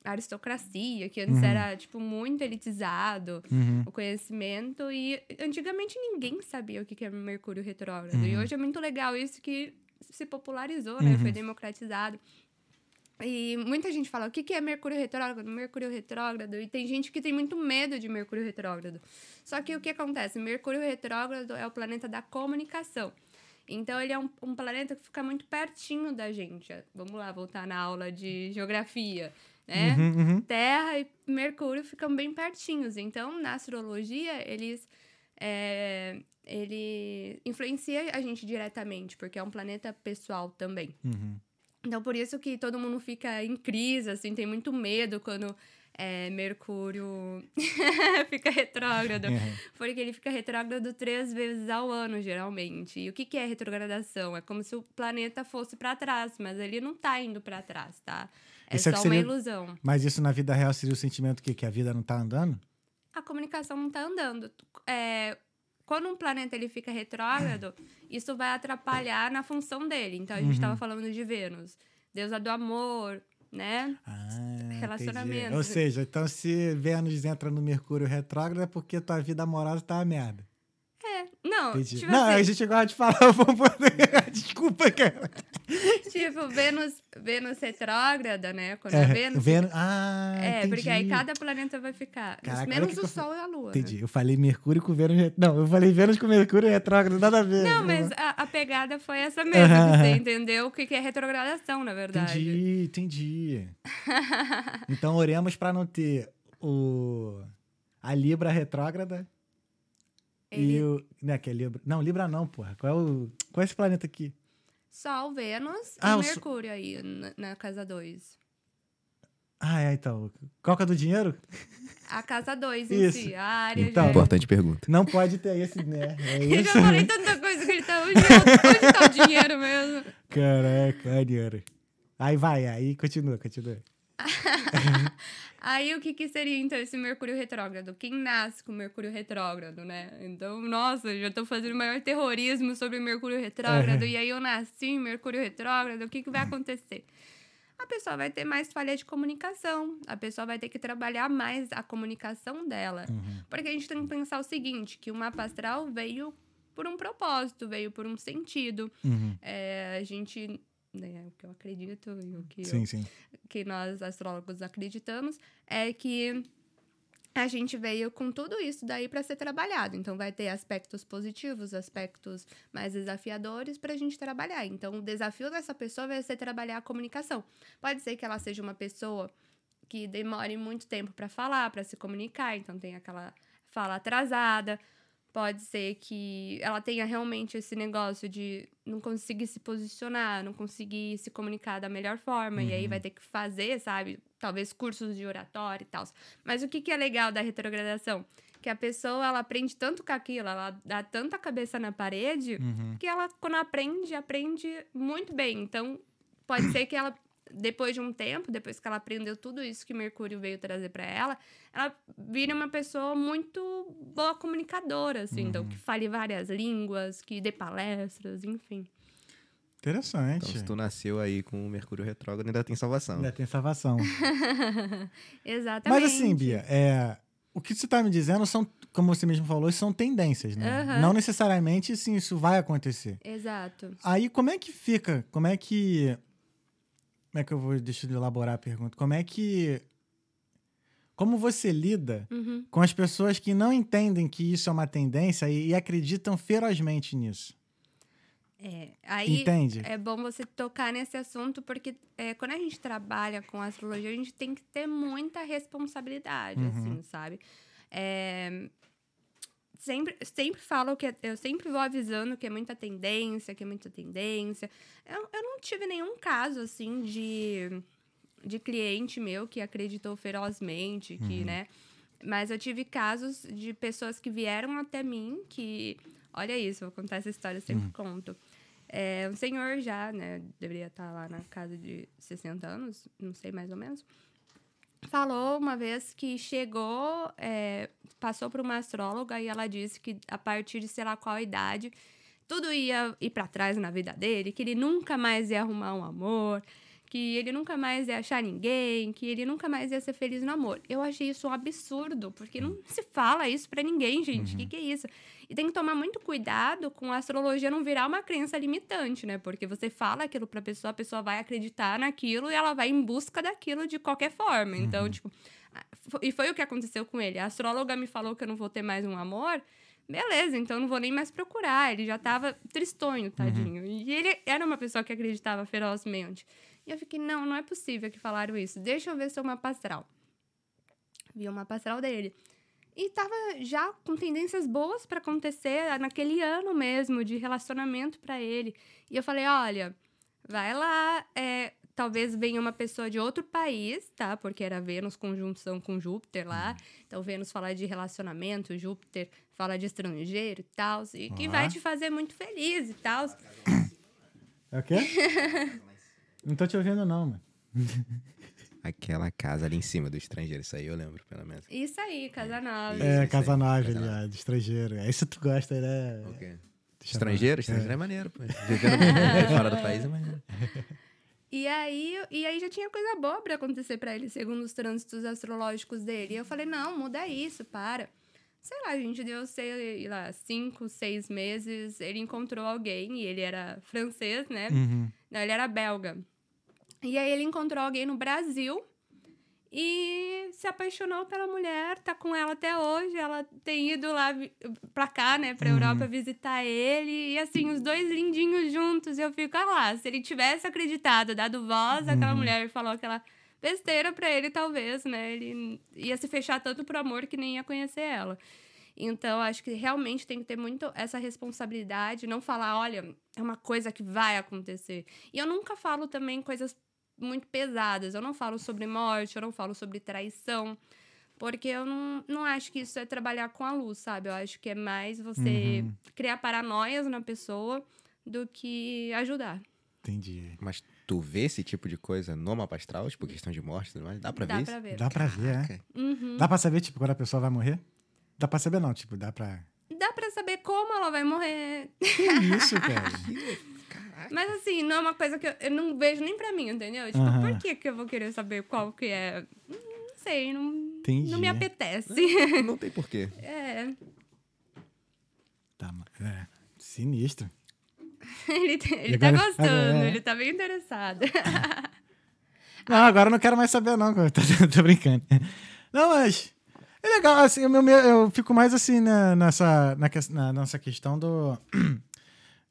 aristocracia, que antes Uhum. era, tipo, muito elitizado Uhum. o conhecimento, e antigamente ninguém sabia o que que era Mercúrio retrógrado. Uhum. E hoje é muito legal isso que se popularizou, né? Foi democratizado. E muita gente fala, o que que é Mercúrio retrógrado? Mercúrio retrógrado. E tem gente que tem muito medo de Mercúrio retrógrado. Só que o que acontece? Mercúrio retrógrado é o planeta da comunicação. Então, ele é um, um planeta que fica muito pertinho da gente. Vamos lá, voltar na aula de geografia. Né? Uhum, uhum. Terra e Mercúrio ficam bem pertinhos. Então, na astrologia, eles. é, ele influencia a gente diretamente, porque é um planeta pessoal também. Uhum. Então, por isso que todo mundo fica em crise, assim, tem muito medo quando é, Mercúrio [LAUGHS] fica retrógrado. Uhum. Porque ele fica retrógrado três vezes ao ano, geralmente. E o que, que é retrogradação? É como se o planeta fosse para trás, mas ele não tá indo para trás, tá? É Isso é só que seria- uma ilusão. Mas isso na vida real seria o sentimento que, que a vida não tá andando? A comunicação não tá andando. É, quando um planeta ele fica retrógrado, [COUGHS] isso vai atrapalhar na função dele. Então, a gente Uhum. estava falando de Vênus, deusa do amor, né? Ah, Relacionamento. Ou seja, então se Vênus entra no Mercúrio retrógrado é porque tua vida amorosa tá uma merda. Não, tipo não, assim, a gente gosta de falar. [LAUGHS] [LAUGHS] Desculpa, cara. tipo, Vênus, Vênus retrógrada, né? Quando É, Vênus. Vênus. Ah, É, entendi. porque aí cada planeta vai ficar. Caraca, menos o Sol e a Lua. né? Entendi. Eu falei Mercúrio com Vênus. Não, eu falei Vênus com Mercúrio retrógrado, nada a ver. Não, mas a, a pegada foi essa mesmo, que Aham, você entendeu o que que é retrogradação, na verdade. Entendi, entendi. [LAUGHS] então oremos pra não ter o a Libra retrógrada e Ele- o, né, que é Libra. Não, Libra não, porra. Qual é o qual é esse planeta aqui? Sol, Vênus Ah, e Mercúrio aí na, na casa 2. Ah, é, então. Qual que é do dinheiro? A casa 2 em Isso. si, a área Então. já... Importante pergunta. Não pode ter esse, né? É [LAUGHS] Eu já falei tanta coisa que ele tá... Onde, é- onde tá o dinheiro mesmo? Caraca, maneiro. Aí vai, aí continua, continua. [LAUGHS] Aí o que, que seria então esse Mercúrio retrógrado? Quem nasce com Mercúrio retrógrado, né? Então, nossa, já tô fazendo o maior terrorismo sobre Mercúrio retrógrado, Uhum. e aí eu nasci em Mercúrio retrógrado, o que, que vai acontecer? A pessoa vai ter mais falha de comunicação, a pessoa vai ter que trabalhar mais a comunicação dela. Uhum. Porque a gente tem que pensar o seguinte, que o mapa astral veio por um propósito, veio por um sentido. Uhum. É, a gente, né, o que eu acredito e o que eu Sim, sim. que nós astrólogos acreditamos é que a gente veio com tudo isso daí para ser trabalhado. Então vai ter aspectos positivos, aspectos mais desafiadores para a gente trabalhar. Então o desafio dessa pessoa vai ser trabalhar a comunicação. Pode ser que ela seja uma pessoa que demore muito tempo para falar, para se comunicar, então tem aquela fala atrasada. Pode ser que ela tenha realmente esse negócio de não conseguir se posicionar, não conseguir se comunicar da melhor forma, e aí vai ter que fazer, sabe? Talvez cursos de oratória e tal. Mas o que, que é legal da retrogradação? Que a pessoa, ela aprende tanto com aquilo, ela dá tanta cabeça na parede, Uhum. que ela, quando aprende, aprende muito bem. Então, pode ser que ela, depois de um tempo, depois que ela aprendeu tudo isso que Mercúrio veio trazer para ela, ela vira uma pessoa muito boa comunicadora, assim. Então, que fale várias línguas, que dê palestras, enfim. Interessante. Então, se tu nasceu aí com o Mercúrio retrógrado, ainda tem salvação. Ainda tem salvação. [LAUGHS] Exatamente. Mas assim, Bia, é, o que você tá me dizendo são, como você mesmo falou, são tendências, né? Aham. Não necessariamente, sim, isso vai acontecer. Exato. Aí, como é que fica? Como é que... Como é que eu vou... Deixa eu elaborar a pergunta. Como é que... Como você lida Uhum. com as pessoas que não entendem que isso é uma tendência e, e acreditam ferozmente nisso? É, aí Entende? é bom você tocar nesse assunto, porque é, quando a gente trabalha com astrologia, a gente tem que ter muita responsabilidade, Uhum. assim, sabe? É, sempre, sempre falo que é- eu sempre vou avisando que é muita tendência, que é muita tendência. Eu, eu não tive nenhum caso, assim, de, de cliente meu que acreditou ferozmente, que, né? Mas eu tive casos de pessoas que vieram até mim que. Olha isso, vou contar essa história, eu sempre conto. É, um senhor já, né? Deveria estar lá na casa de 60 anos, não sei mais ou menos. Falou uma vez que chegou, é, passou por uma astróloga e ela disse que a partir de sei lá qual idade, tudo ia ir para trás na vida dele, que ele nunca mais ia arrumar um amor, que ele nunca mais ia achar ninguém, que ele nunca mais ia ser feliz no amor. Eu achei isso um absurdo, porque não se fala isso pra ninguém, gente. O que, que é isso? E tem que tomar muito cuidado com a astrologia não virar uma crença limitante, né? Porque você fala aquilo pra pessoa, a pessoa vai acreditar naquilo e ela vai em busca daquilo de qualquer forma. Então, tipo. E foi o que aconteceu com ele. A astróloga me falou que eu não vou ter mais um amor. Beleza, então não vou nem mais procurar. Ele já tava tristonho, tadinho. E ele era uma pessoa que acreditava ferozmente. E eu fiquei, não, não é possível que falaram isso. Deixa eu ver seu mapa astral. Vi o mapa astral dele. E tava já com tendências boas para acontecer naquele ano mesmo, de relacionamento para ele. E eu falei, olha, vai lá, é, talvez venha uma pessoa de outro país, tá? Porque era Vênus conjunção com Júpiter lá. Então, Vênus fala de relacionamento, Júpiter fala de estrangeiro e tal. E que vai te fazer muito feliz e tal. É o quê? [LAUGHS] não tô te ouvindo, não, mano. [LAUGHS] Aquela casa ali em cima do estrangeiro, isso aí eu lembro, pelo menos. Isso aí, casa nova. É, Isso, casa isso aí, nova casa ali, de estrangeiro. É isso que tu gosta, né? O quê? Estrangeiro? Estrangeiro é, maneiro, pô. Vivendo [LAUGHS] fora do país é maneiro. [LAUGHS] E aí, e aí já tinha coisa boa pra acontecer pra ele, segundo os trânsitos astrológicos dele. E eu falei, não, muda isso, para. Sei lá, a gente deu, sei lá, cinco, seis meses, ele encontrou alguém, e ele era francês, né? Uhum. Não, ele era belga. E aí ele encontrou alguém no Brasil e se apaixonou pela mulher, tá com ela até hoje. Ela tem ido lá pra cá, né, pra Europa visitar ele. E assim, os dois lindinhos juntos. Eu fico, ah lá, se ele tivesse acreditado, dado voz àquela mulher e falou aquela besteira pra ele, talvez, né, ele ia se fechar tanto pro amor que nem ia conhecer ela. Então, acho que realmente tem que ter muito essa responsabilidade, não falar, olha, é uma coisa que vai acontecer. E eu nunca falo também coisas muito pesadas. Eu não falo sobre morte, eu não falo sobre traição. Porque eu não, não acho que isso é trabalhar com a luz, sabe? Eu acho que é mais você Uhum. criar paranoias na pessoa do que ajudar. Entendi. Mas tu vê esse tipo de coisa no mapa astral, tipo questão de morte tudo mais? Dá pra Dá ver pra isso? ver. Dá pra ver, é. Uhum. Dá pra saber, tipo, quando a pessoa vai morrer? Dá pra saber, não, tipo, dá pra. Dá pra saber como ela vai morrer. Que isso, [LAUGHS] cara? Mas assim, não é uma coisa que eu, eu não vejo nem pra mim, entendeu? Tipo, Aham. por que, que eu vou querer saber qual que é? Hum, Não sei, não, Entendi. não me apetece. Não tem porquê. [LAUGHS] É. Tá, ma- é. Sinistro. [LAUGHS] Ele, te- ele tá agora- gostando, agora é. ele tá bem interessado. [LAUGHS] Não, agora eu não quero mais saber, não. Tô, tô brincando. Não, mas. É legal, assim, meu, me- eu fico mais assim né, nessa, na, na nossa questão do. [CLEARS THROAT]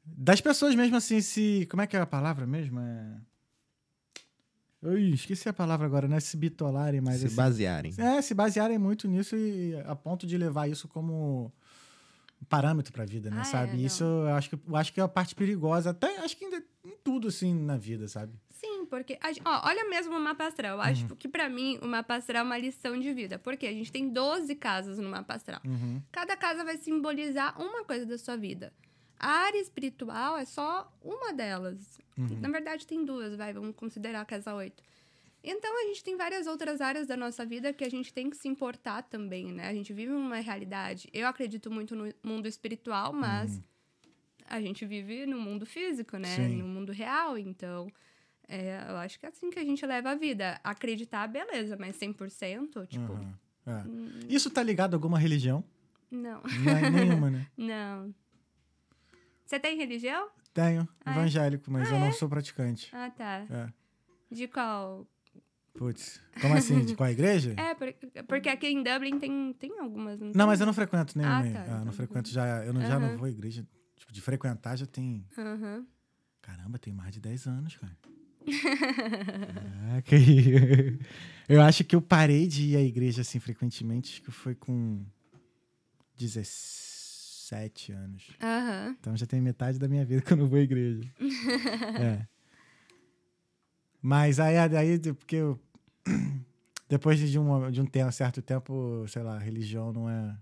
Das pessoas mesmo, assim, se. Como é que é a palavra mesmo? É. Ui, esqueci a palavra agora, não é se bitolarem, mas. Se assim, basearem. É, se basearem muito nisso e a ponto de levar isso como parâmetro pra vida, né, Ah, é, sabe? não. isso eu acho que eu acho que é a parte perigosa, até acho que ainda em tudo assim na vida, sabe? Sim, porque. a ó, olha mesmo o mapa astral. Eu acho Uhum. que pra mim o mapa astral é uma lição de vida. Porque a gente tem 12 casas no mapa astral. Uhum. Cada casa vai simbolizar uma coisa da sua vida. A área espiritual é só uma delas. Uhum. Na verdade, tem duas, vai, vamos considerar a casa 8. Então, a gente tem várias outras áreas da nossa vida que a gente tem que se importar também, né? A gente vive uma realidade. Eu acredito muito no mundo espiritual, mas a gente vive no mundo físico, né? Sim. No mundo real. Então, é, eu acho que é assim que a gente leva a vida. Acreditar, beleza, mas 100%, tipo, Uhum. É. Isso tá ligado a alguma religião? não. Não é nenhuma, né? [LAUGHS] Não. Você tem religião? Tenho, Ah, é? evangélico, mas eu não sou praticante. Ah, tá. É. De qual? Putz, como assim? De qual igreja? É, por- porque aqui em Dublin tem, tem algumas. Não, Não, tem? mas eu não frequento nenhuma. Ah, tá, Ah, não então frequento já. Eu não, já não vou à igreja. Tipo, de frequentar já tem. Caramba, tem mais de 10 anos, cara. [LAUGHS] Ah, que... [LAUGHS] Eu acho que eu parei de ir à igreja assim frequentemente, acho que foi com 17 anos. Aham. Então já tem metade da minha vida que eu não vou à igreja. [LAUGHS] é. Mas aí, aí porque eu, [CLEARS THROAT] depois de um, de um tempo, certo tempo, sei lá, religião não é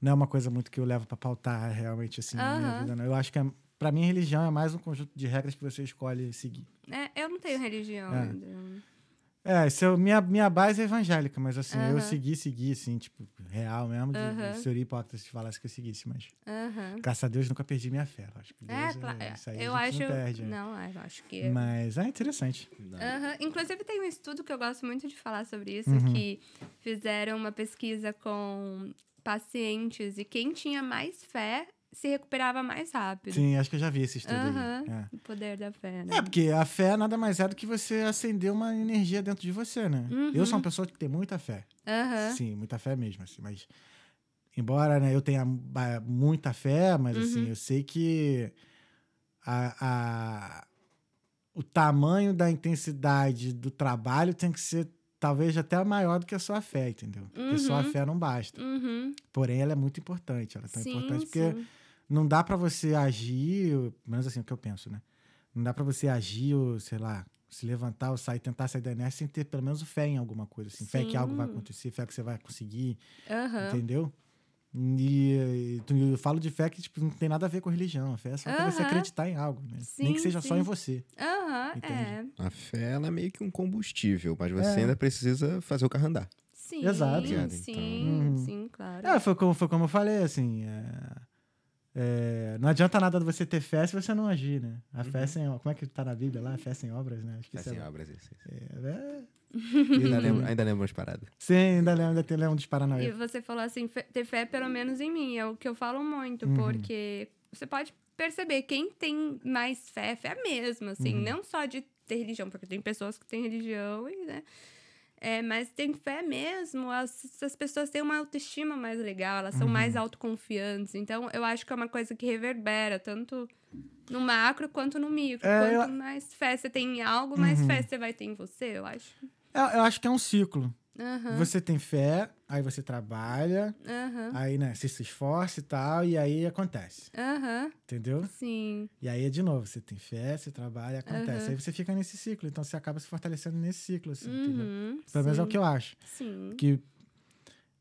não é uma coisa muito que eu levo pra pautar realmente assim na minha vida. Não. Eu acho que é, para mim religião é mais um conjunto de regras que você escolhe seguir. É, eu não tenho religião. É. ainda. É, eu- minha, minha base é evangélica, mas assim, eu segui, segui, assim, tipo, real mesmo. De, Aham. Seria hipócrita se falasse que eu seguisse, mas Aham. graças a Deus nunca perdi minha fé. Eu Acho que Deus É, é, claro. isso aí eu a gente acho. não perde. né? Não, eu acho que. Mas é interessante. Aham. Inclusive, tem um estudo que eu gosto muito de falar sobre isso, Uhum. que fizeram uma pesquisa com pacientes e quem tinha mais fé se recuperava mais rápido. Sim, acho que eu já vi esse estudo Aham. aí. É. O poder da fé, né? É, porque a fé nada mais é do que você acender uma energia dentro de você, né? Eu Uhum. sou uma pessoa que tem muita fé. Aham. Sim, muita fé mesmo, assim. Mas, embora né, eu tenha muita fé, mas assim, Uhum. eu sei que a, a- o tamanho da intensidade do trabalho tem que ser talvez até maior do que a sua fé, entendeu? Porque só a Uhum. fé não basta. Uhum. Porém, ela é muito importante. Ela é tão Sim, importante porque sim. Não dá pra você agir, pelo menos assim, é o que eu penso, né? Não dá pra você agir, ou, sei lá, se levantar ou sair, tentar sair da inércia sem ter pelo menos fé em alguma coisa, assim. Fé que algo vai Sim. acontecer, fé que você vai conseguir, Aham. entendeu? E, e eu falo de fé que tipo, não tem nada a ver com religião. A fé é só pra você acreditar em algo, né? Nem que Sim, seja só sim. em você. Aham, é. A fé, ela é meio que um combustível, mas você É. ainda precisa fazer o carro andar. Sim, Exato. sim, Uhum. sim, claro. É, foi como, foi como eu falei, assim. é- é, não adianta nada você ter fé se você não agir, né? A fé sem. Como é que tá na Bíblia lá? Fé sem obras, né? Acho que isso Assim, é- obras, isso, isso. é, é, Ainda lembro, ainda lembro umas paradas. Sim, ainda lembro, ainda tem lembro dos E Paranauê. você falou assim, ter fé pelo menos em mim, é o que eu falo muito, Uhum. porque você pode perceber quem tem mais fé, fé mesmo, assim, Uhum. não só de ter religião, porque tem pessoas que têm religião e, né, é, mas tem fé mesmo, as, as pessoas têm uma autoestima mais legal, elas são Uhum. mais autoconfiantes, então eu acho que é uma coisa que reverbera, tanto no macro quanto no micro, É, eu- quanto mais fé você tem em algo, mais Uhum. fé você vai ter em você, eu acho. Eu, eu acho que é um ciclo. Aham, Você tem fé, aí você trabalha, aham, aí, né, você se esforça e tal, e aí acontece. aham, Entendeu? sim. E aí é de novo, você tem fé, você trabalha, acontece. Aí você fica nesse ciclo, então você acaba se fortalecendo nesse ciclo, assim, entendeu? Uhum, Pelo menos é o que eu acho. Sim. Que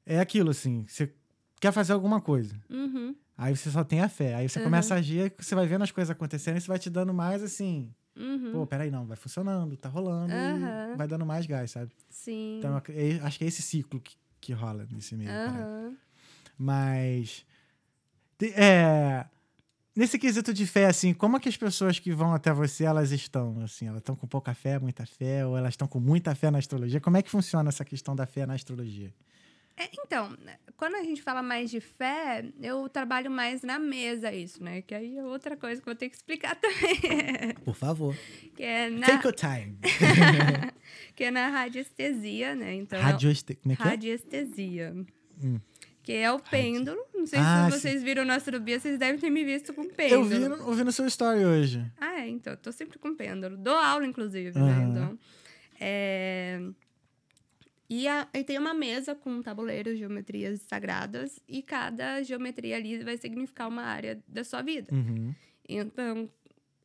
é aquilo, assim, você quer fazer alguma coisa, Uhum. aí você só tem a fé. Aí você Uhum. começa a agir, você vai vendo as coisas acontecendo, e isso vai te dando mais, assim, Uhum. pô, peraí, não, vai funcionando, tá rolando, e vai dando mais gás, sabe? Sim. Então, acho que é esse ciclo que, que rola nesse meio. Aham. Mas. É. Nesse quesito de fé, assim, como é que as pessoas que vão até você, elas estão? Assim, elas estão com pouca fé, muita fé, ou elas estão com muita fé na astrologia? Como é que funciona essa questão da fé na astrologia? É, então, né, quando a gente fala mais de fé, eu trabalho mais na mesa isso, né? Que aí é outra coisa que eu vou ter que explicar [LAUGHS] também. Por favor. que, é na, Take your time. [LAUGHS] que é na radiestesia, né? Então, Radioeste... Como é que é? radiestesia. Hum. Que é o pêndulo. Não sei Ah, se sim. vocês viram na astrobia, vocês devem ter me visto com Eu pêndulo. vi, no- eu vi no seu story hoje. Ah, é, então, eu tô sempre com pêndulo. Dou aula, inclusive, né? Aham. Então, é... E, a- e tem uma mesa com tabuleiros, geometrias sagradas, e cada geometria ali vai significar uma área da sua vida. Uhum. Então,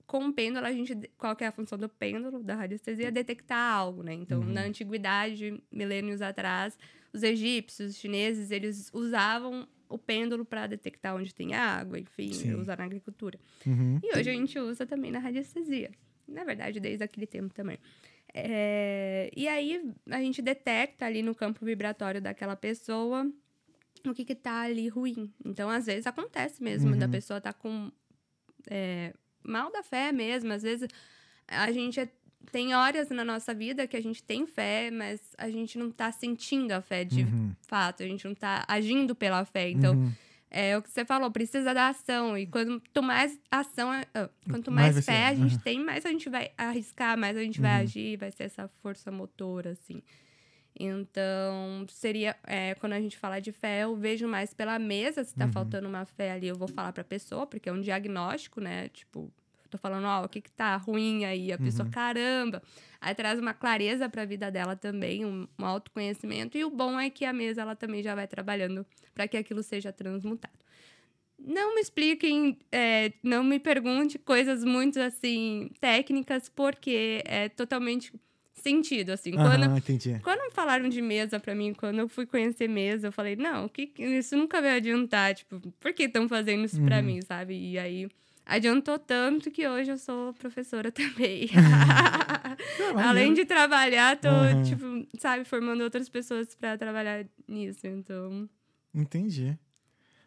com o pêndulo, a gente. Qual que é a função do pêndulo, da radiestesia? Detectar algo, né? Então, Uhum. na antiguidade, milênios atrás, os egípcios, os chineses, eles usavam o pêndulo para detectar onde tem água, enfim, Sim. usar na agricultura. Uhum. E hoje a gente usa também na radiestesia. Na verdade, desde aquele tempo também. É, E aí a gente detecta ali no campo vibratório daquela pessoa o que que tá ali ruim. Então, às vezes acontece mesmo da Uhum. pessoa tá com é, mal da fé mesmo. Às vezes a gente é- tem horas na nossa vida que a gente tem fé, mas a gente não tá sentindo a fé de Uhum. fato, a gente não tá agindo pela fé. Então, Uhum. É o que você falou, precisa da ação. E quanto mais ação, é- ah, quanto Mais mais, vai fé ser, a gente uhum. tem, mais a gente vai arriscar, mais a gente vai Uhum. agir, vai ser essa força motora, assim. Então, seria. é, quando a gente fala de fé, eu vejo mais pela mesa, se tá Uhum. faltando uma fé ali, eu vou falar pra pessoa, porque é um diagnóstico, né? Tipo, tô falando, ó, o que que tá ruim aí? A pessoa, Uhum. caramba. Aí traz uma clareza pra vida dela também, um, um autoconhecimento. E o bom é que a mesa, ela também já vai trabalhando para que aquilo seja transmutado. Não me expliquem, é, não me pergunte coisas muito, assim, técnicas, porque é totalmente sentido, assim. Quando, Aham, entendi. quando falaram de mesa pra mim, quando eu fui conhecer mesa, eu falei, não, que, isso nunca vai adiantar, tipo, por que estão fazendo isso pra Uhum. mim, sabe? E aí adiantou tanto que hoje eu sou professora [LAUGHS] também. [LAUGHS] Ah, maneiro. Além de trabalhar, tô, Aham. tipo, sabe, formando outras pessoas pra trabalhar nisso. Então. Entendi.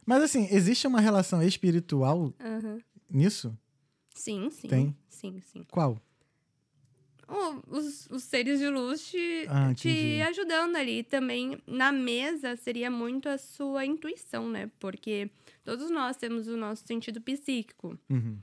Mas assim, existe uma relação espiritual aham. nisso? Sim, sim. Tem? Sim, sim. Qual? Os, os seres de luz te, Ah, te ajudando ali. Também na mesa seria muito a sua intuição, né? Porque todos nós temos o nosso sentido psíquico. Uhum.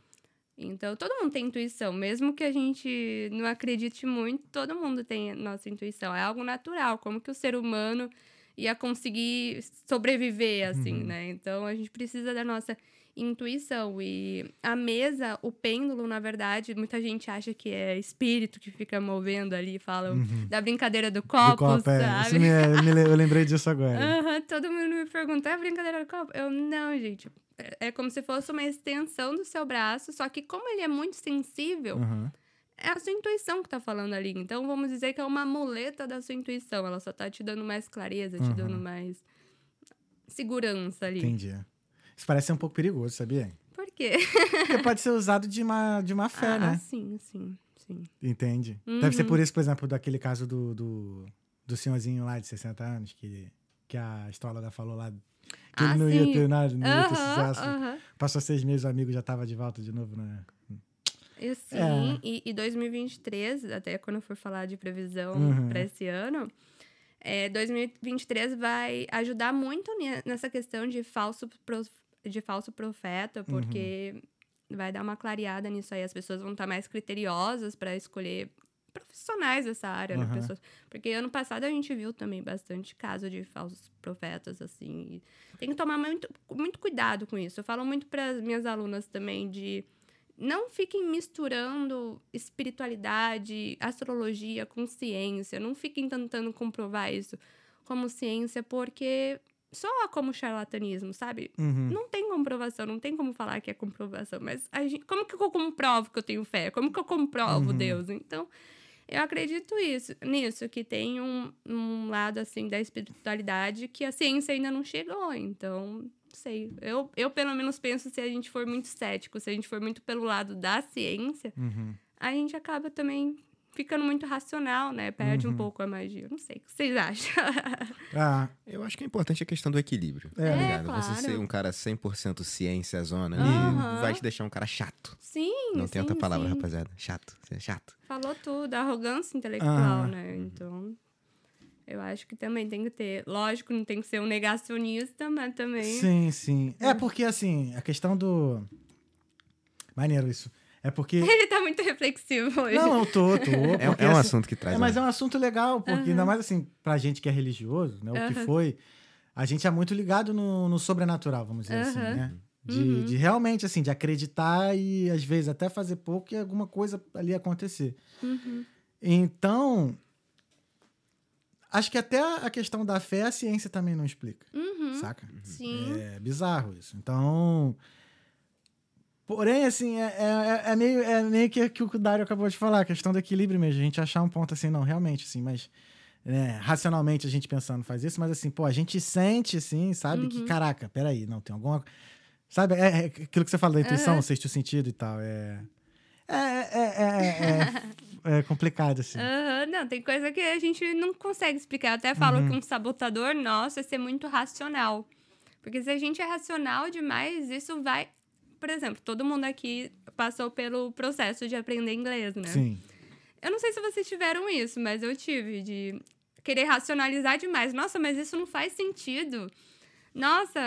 Então, todo mundo tem intuição. Mesmo que a gente não acredite muito, todo mundo tem a nossa intuição. É algo natural. Como que o ser humano ia conseguir sobreviver, assim, Uhum. né? Então, a gente precisa da nossa intuição. E a mesa, o pêndulo, na verdade, muita gente acha que é espírito que fica movendo ali. Falam Uhum. da brincadeira do Do copo, copo, é. sabe? Isso me, eu lembrei disso agora. Aham, todo mundo me pergunta, é a brincadeira do copo? Eu, não, gente. É é como se fosse uma extensão do seu braço, só que como ele é muito sensível, Uhum. É a sua intuição que tá falando ali. Então, vamos dizer que é uma muleta da sua intuição. Ela só tá te dando mais clareza, te Uhum. dando mais segurança ali. Entendi. Isso parece ser um pouco perigoso, sabia? Por quê? Porque pode ser usado de má, de má fé, ah, né? sim, sim, sim. Entende? Deve ser Uhum. por isso, por exemplo, daquele caso do, do, do senhorzinho lá de 60 anos, que, que a astróloga falou lá que Ah, ele não sim. ia ter nada, não ia ter sucesso. aham. Passou seis meses, o amigo já tava de volta de novo, né? Sim, É. e, e 2023, até quando eu for falar de previsão Uhum. para esse ano, é, 2023 vai ajudar muito ne- nessa questão de falso, pro- de falso profeta, porque vai dar uma clareada nisso aí. As pessoas vão estar mais criteriosas para escolher profissionais dessa área, né? Uhum. Pessoas, porque ano passado a gente viu também bastante caso de falsos profetas, assim. tem que tomar muito, muito cuidado com isso. Eu falo muito para as minhas alunas também de não fiquem misturando espiritualidade, astrologia com ciência. Não fiquem tentando comprovar isso como ciência, porque soa como charlatanismo, sabe? Uhum. Não tem comprovação, não tem como falar que é comprovação. Mas gente, como que eu comprovo que eu tenho fé? Como que eu comprovo Uhum. Deus? Então, eu acredito isso, nisso, que tem um, um lado, assim, da espiritualidade que a ciência ainda não chegou. Então, sei. Eu, eu, pelo menos, penso se a gente for muito cético, se a gente for muito pelo lado da ciência, Uhum. a gente acaba também ficando muito racional, né? Perde Uhum. um pouco a magia. Não sei. O que vocês acham? [LAUGHS] Ah, Eu acho que é importante a questão do equilíbrio. É. É, ligado? claro. Você ser um cara 100% ciência zona ali vai te deixar um cara chato. sim, Não tem outra sim, palavra, sim. rapaziada. Chato. Você é chato. Falou tudo, arrogância intelectual, Aham. né? Então, eu acho que também tem que ter. Lógico, não tem que ser um negacionista, mas também. sim, sim. É porque, assim, a questão do... Maneiro isso. É porque... [LAUGHS] Ele tá muito reflexivo hoje. Não, eu tô, tô. É, é um assim, assunto que traz. É, mas né? é um assunto legal, porque ainda mais assim, pra gente que é religioso, né? O que Aham. foi, a gente é muito ligado no, no sobrenatural, vamos dizer assim, Aham. né? De, Uhum. de realmente, assim, de acreditar e às vezes até fazer pouco e alguma coisa ali acontecer. Uhum. Então, acho que até a questão da fé a ciência também não explica, Uhum. saca? Sim. É bizarro isso. Então. Porém, assim, é, é, é meio, é meio que o que o Dário acabou de falar, a questão do equilíbrio mesmo. A gente achar um ponto assim, não, realmente, assim, mas. né, racionalmente a gente pensando faz isso, mas assim, pô, a gente sente, assim, sabe, que, Uhum. caraca, peraí, não, tem alguma. Sabe, é, é aquilo que você fala da intuição, o sexto sentido e tal. É. É, é, é, é, é [LAUGHS] complicado, assim. Aham, Não, tem coisa que a gente não consegue explicar. Eu até falo Uhum. que um sabotador nosso é ser muito racional. Porque se a gente é racional demais, isso vai. Por exemplo, todo mundo aqui passou pelo processo de aprender inglês, né? Sim. Eu não sei se vocês tiveram isso, mas eu tive de querer racionalizar demais. Nossa, mas isso não faz sentido. Nossa,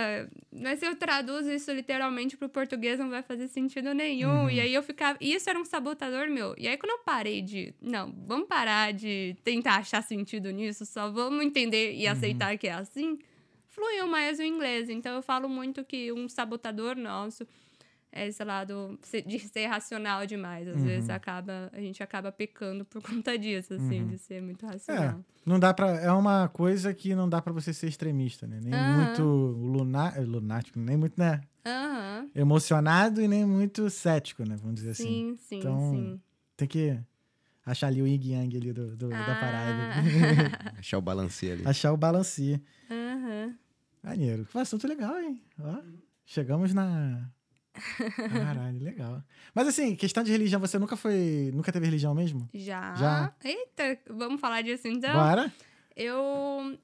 mas se eu traduzo isso literalmente pro português não vai fazer sentido nenhum. Uhum. E aí eu ficava. Isso era um sabotador meu. E aí quando eu parei de. Não, vamos parar de tentar achar sentido nisso, só vamos entender Uhum. e aceitar que é assim. Fluiu mais o inglês. Então eu falo muito que um sabotador nosso esse lado de ser racional demais. Às Uhum. vezes acaba, a gente acaba pecando por [LAUGHS] conta disso, assim, Uhum. de ser muito É, racional. não dá para é uma coisa que não dá pra você ser extremista, né? Nem Aham. muito luna, lunático, nem muito, né? Emocionado e nem muito cético, né? Vamos dizer assim. Sim, sim, Então, sim. Tem que achar ali o yin yang ali do, do- da Ah. parada. [LAUGHS] Achar o balancê ali. achar o balancia. Aham. Maneiro. Que assunto legal, hein? Ó, chegamos na Caralho, legal. Mas assim, questão de religião, você nunca foi. Nunca teve religião mesmo? Já. Já. Eita, vamos falar disso então? Bora? Eu.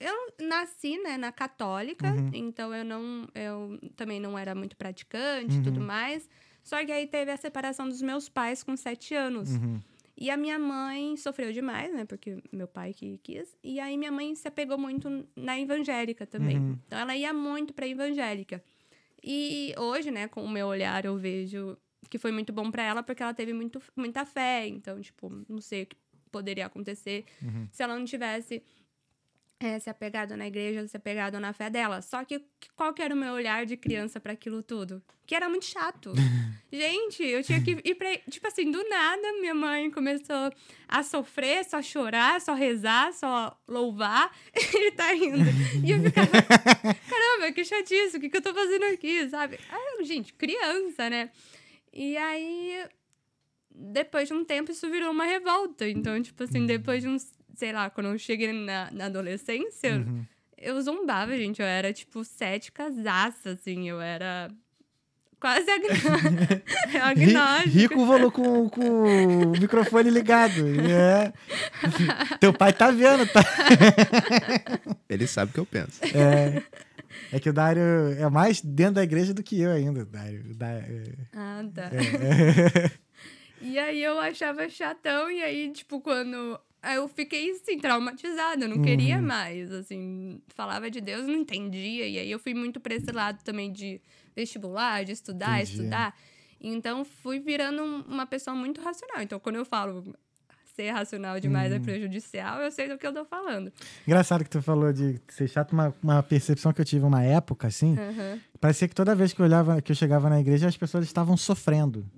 Eu nasci, né, na católica, Uhum. então eu não. Eu também não era muito praticante e Uhum. tudo mais. Só que aí teve a separação dos meus pais com sete anos. Uhum. E a minha mãe sofreu demais, né? Porque meu pai que quis. E aí minha mãe se apegou muito na evangélica também. Uhum. Então ela ia muito pra evangélica. E hoje, né, com o meu olhar, eu vejo que foi muito bom pra ela porque ela teve muito, muita fé. Então, tipo, não sei o que poderia acontecer Uhum. se ela não tivesse eh, se apegado na igreja, se apegado na fé dela. Só que qual que era o meu olhar de criança pra aquilo tudo? Que era muito chato. [LAUGHS] Gente, eu tinha que ir pra. Tipo assim, do nada, minha mãe começou a sofrer, só chorar, só rezar, só louvar. [LAUGHS] e tá indo. E eu ficava. [LAUGHS] Caramba, que chatice, o que, que eu tô fazendo aqui, sabe? Ah, gente, criança, né? E aí. Depois de um tempo, isso virou uma revolta. Então, tipo assim, depois de uns. Sei lá, quando eu cheguei na, na adolescência, Uhum. eu zombava, gente. Eu era, tipo, sete casaça, assim. Eu era quase agn... [LAUGHS] Ri- agnóstica. Rico falou com, com o microfone ligado. É. Teu pai tá vendo, tá? [LAUGHS] Ele sabe o que eu penso. É, é que o Dário é mais dentro da igreja do que eu ainda, Dário. Dário- Ah, tá. é. [LAUGHS] E aí eu achava chatão, e aí, tipo, quando. Eu fiquei, assim, traumatizada, eu não queria Uhum. mais, assim, falava de Deus, não entendia, e aí eu fui muito pra esse lado também de vestibular, de estudar, Entendi. estudar. Então, fui virando um- uma pessoa muito racional. Então, quando eu falo ser racional demais Uhum. é prejudicial, eu sei do que eu tô falando. Engraçado que tu falou de ser chato, uma, uma percepção que eu tive uma época, assim. Aham. Parecia que toda vez que eu olhava, que eu chegava na igreja, as pessoas estavam sofrendo.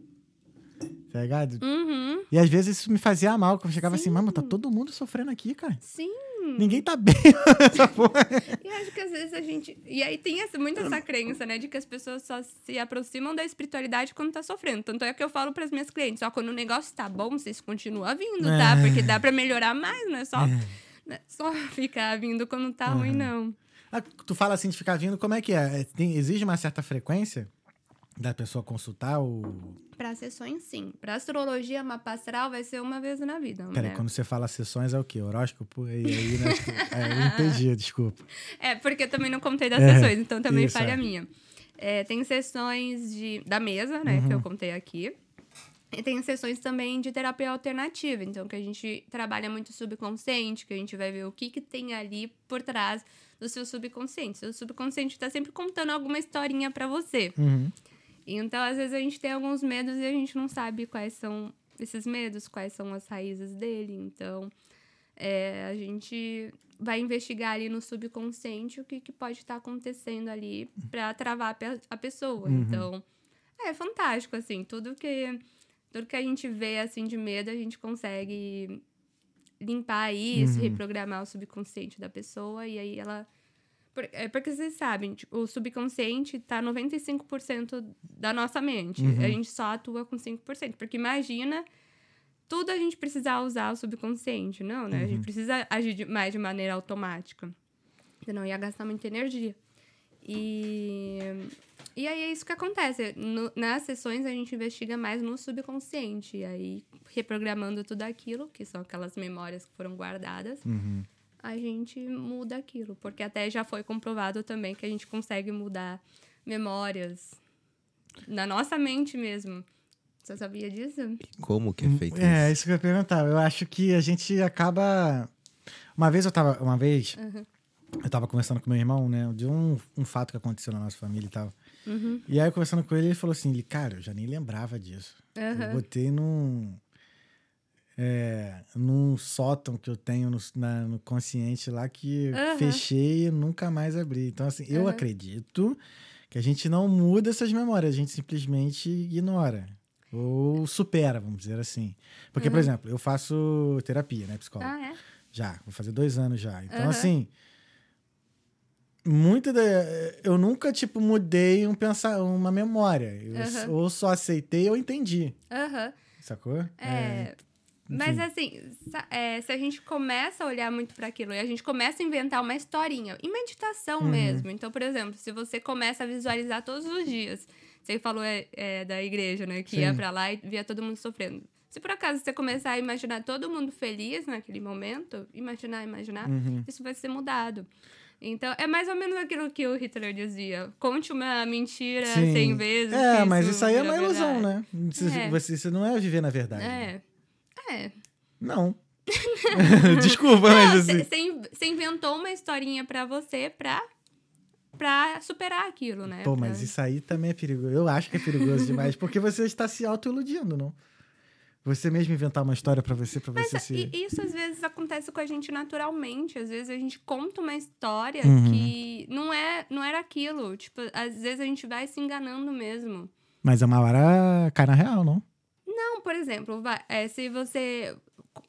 Tá ligado? Uhum. E às vezes isso me fazia mal, que eu chegava assim, Sim. mano, tá todo mundo sofrendo aqui, cara. Sim. Ninguém tá bem [LAUGHS] nessa porra. E acho que às vezes a gente. E aí tem essa, muito essa crença, né? De que as pessoas só se aproximam da espiritualidade quando tá sofrendo. Tanto é que eu falo pras minhas clientes, ó, quando o negócio tá bom, vocês continuam vindo, tá? É. Porque dá pra melhorar mais, não é só, é só ficar vindo quando tá ruim, Uhum. não. Ah, tu fala assim de ficar vindo, como é que é? É, Tem, exige uma certa frequência da pessoa consultar o. Pra sessões, sim. Pra astrologia, mapa astral vai ser uma vez na vida. Peraí, né? quando você fala sessões é o quê? Horóscopo? E aí, né? tipo, é, eu [LAUGHS] entendi, desculpa. É, porque eu também não contei das É, sessões, então também isso, falha é. minha. É, tem sessões de, da mesa, né, Uhum. que eu contei aqui. E tem sessões também de terapia alternativa, então que a gente trabalha muito subconsciente, que a gente vai ver o que, que tem ali por trás do seu subconsciente. Seu subconsciente está sempre contando alguma historinha para você. Uhum. Então, às vezes, a gente tem alguns medos e a gente não sabe quais são esses medos, quais são as raízes dele. Então, é, a gente vai investigar ali no subconsciente o que, que pode estar acontecendo ali para travar a pessoa. Uhum. Então, é fantástico, assim. Tudo que, tudo que a gente vê, assim, de medo, a gente consegue limpar isso, Uhum. reprogramar o subconsciente da pessoa e aí ela... É porque vocês sabem, tipo, o subconsciente tá 95% da nossa mente. Uhum. A gente só atua com 5%. Porque imagina tudo a gente precisar usar o subconsciente, não, né? A Uhum. gente precisa agir de- mais de maneira automática. Senão ia gastar muita energia. E, e aí é isso que acontece. No- nas sessões a gente investiga mais no subconsciente. E aí, reprogramando tudo aquilo, que são aquelas memórias que foram guardadas, Uhum. A gente muda aquilo. Porque até já foi comprovado também que a gente consegue mudar memórias na nossa mente mesmo. Você sabia disso? Como que é feito É, isso? isso que eu ia perguntar. Eu acho que a gente acaba. Uma vez eu tava. Uma vez. Uhum. Eu tava conversando com meu irmão, né? De um, um fato que aconteceu na nossa família e tal. Uhum. E aí, eu conversando com ele, ele falou assim: ele, cara, eu já nem lembrava disso. Eu Aham. botei num. É, num sótão que eu tenho no, na- no consciente lá que eu Aham. fechei e nunca mais abri. Então, assim, eu acredito que a gente não muda essas memórias, a gente simplesmente ignora. Ou supera, vamos dizer assim. Porque, por Uhum. exemplo, eu faço terapia, né, psicólogo? Ah, é? Já, vou fazer dois anos já. Então, assim. Muita da, eu nunca, tipo, mudei um pensar, uma memória. Eu Aham. ou só aceitei ou entendi. Aham. Sacou? É. Mas assim, é, se a gente começa a olhar muito para aquilo e a gente começa a inventar uma historinha, em meditação Uhum. mesmo. Então, por exemplo, se você começa a visualizar todos os dias, você falou é, é, da igreja, né? Que ia Sim. para lá e via todo mundo sofrendo. Se por acaso você começar a imaginar todo mundo feliz naquele momento, imaginar, imaginar, Uhum. isso vai ser mudado. Então, é mais ou menos aquilo que o Hitler dizia. Conte uma mentira. 100 vezes. É, mas isso aí é uma ilusão, verdade. né? Isso, É. você, isso não é viver na verdade. né? É. É. Não. [LAUGHS] Desculpa, mas assim. Você inventou uma historinha pra você pra, pra superar aquilo, né? Pô, Pra- mas isso aí também é perigoso. Eu acho que é perigoso demais, porque você está se auto-iludindo, não? Você mesmo inventar uma história pra você, pra você Mas se. e- isso às vezes acontece com a gente naturalmente. Às vezes a gente conta uma história Uhum. que não, é, não era aquilo. Tipo, às vezes a gente vai se enganando mesmo. Mas é uma hora cai na real, não? Não, por exemplo, vai- é, se você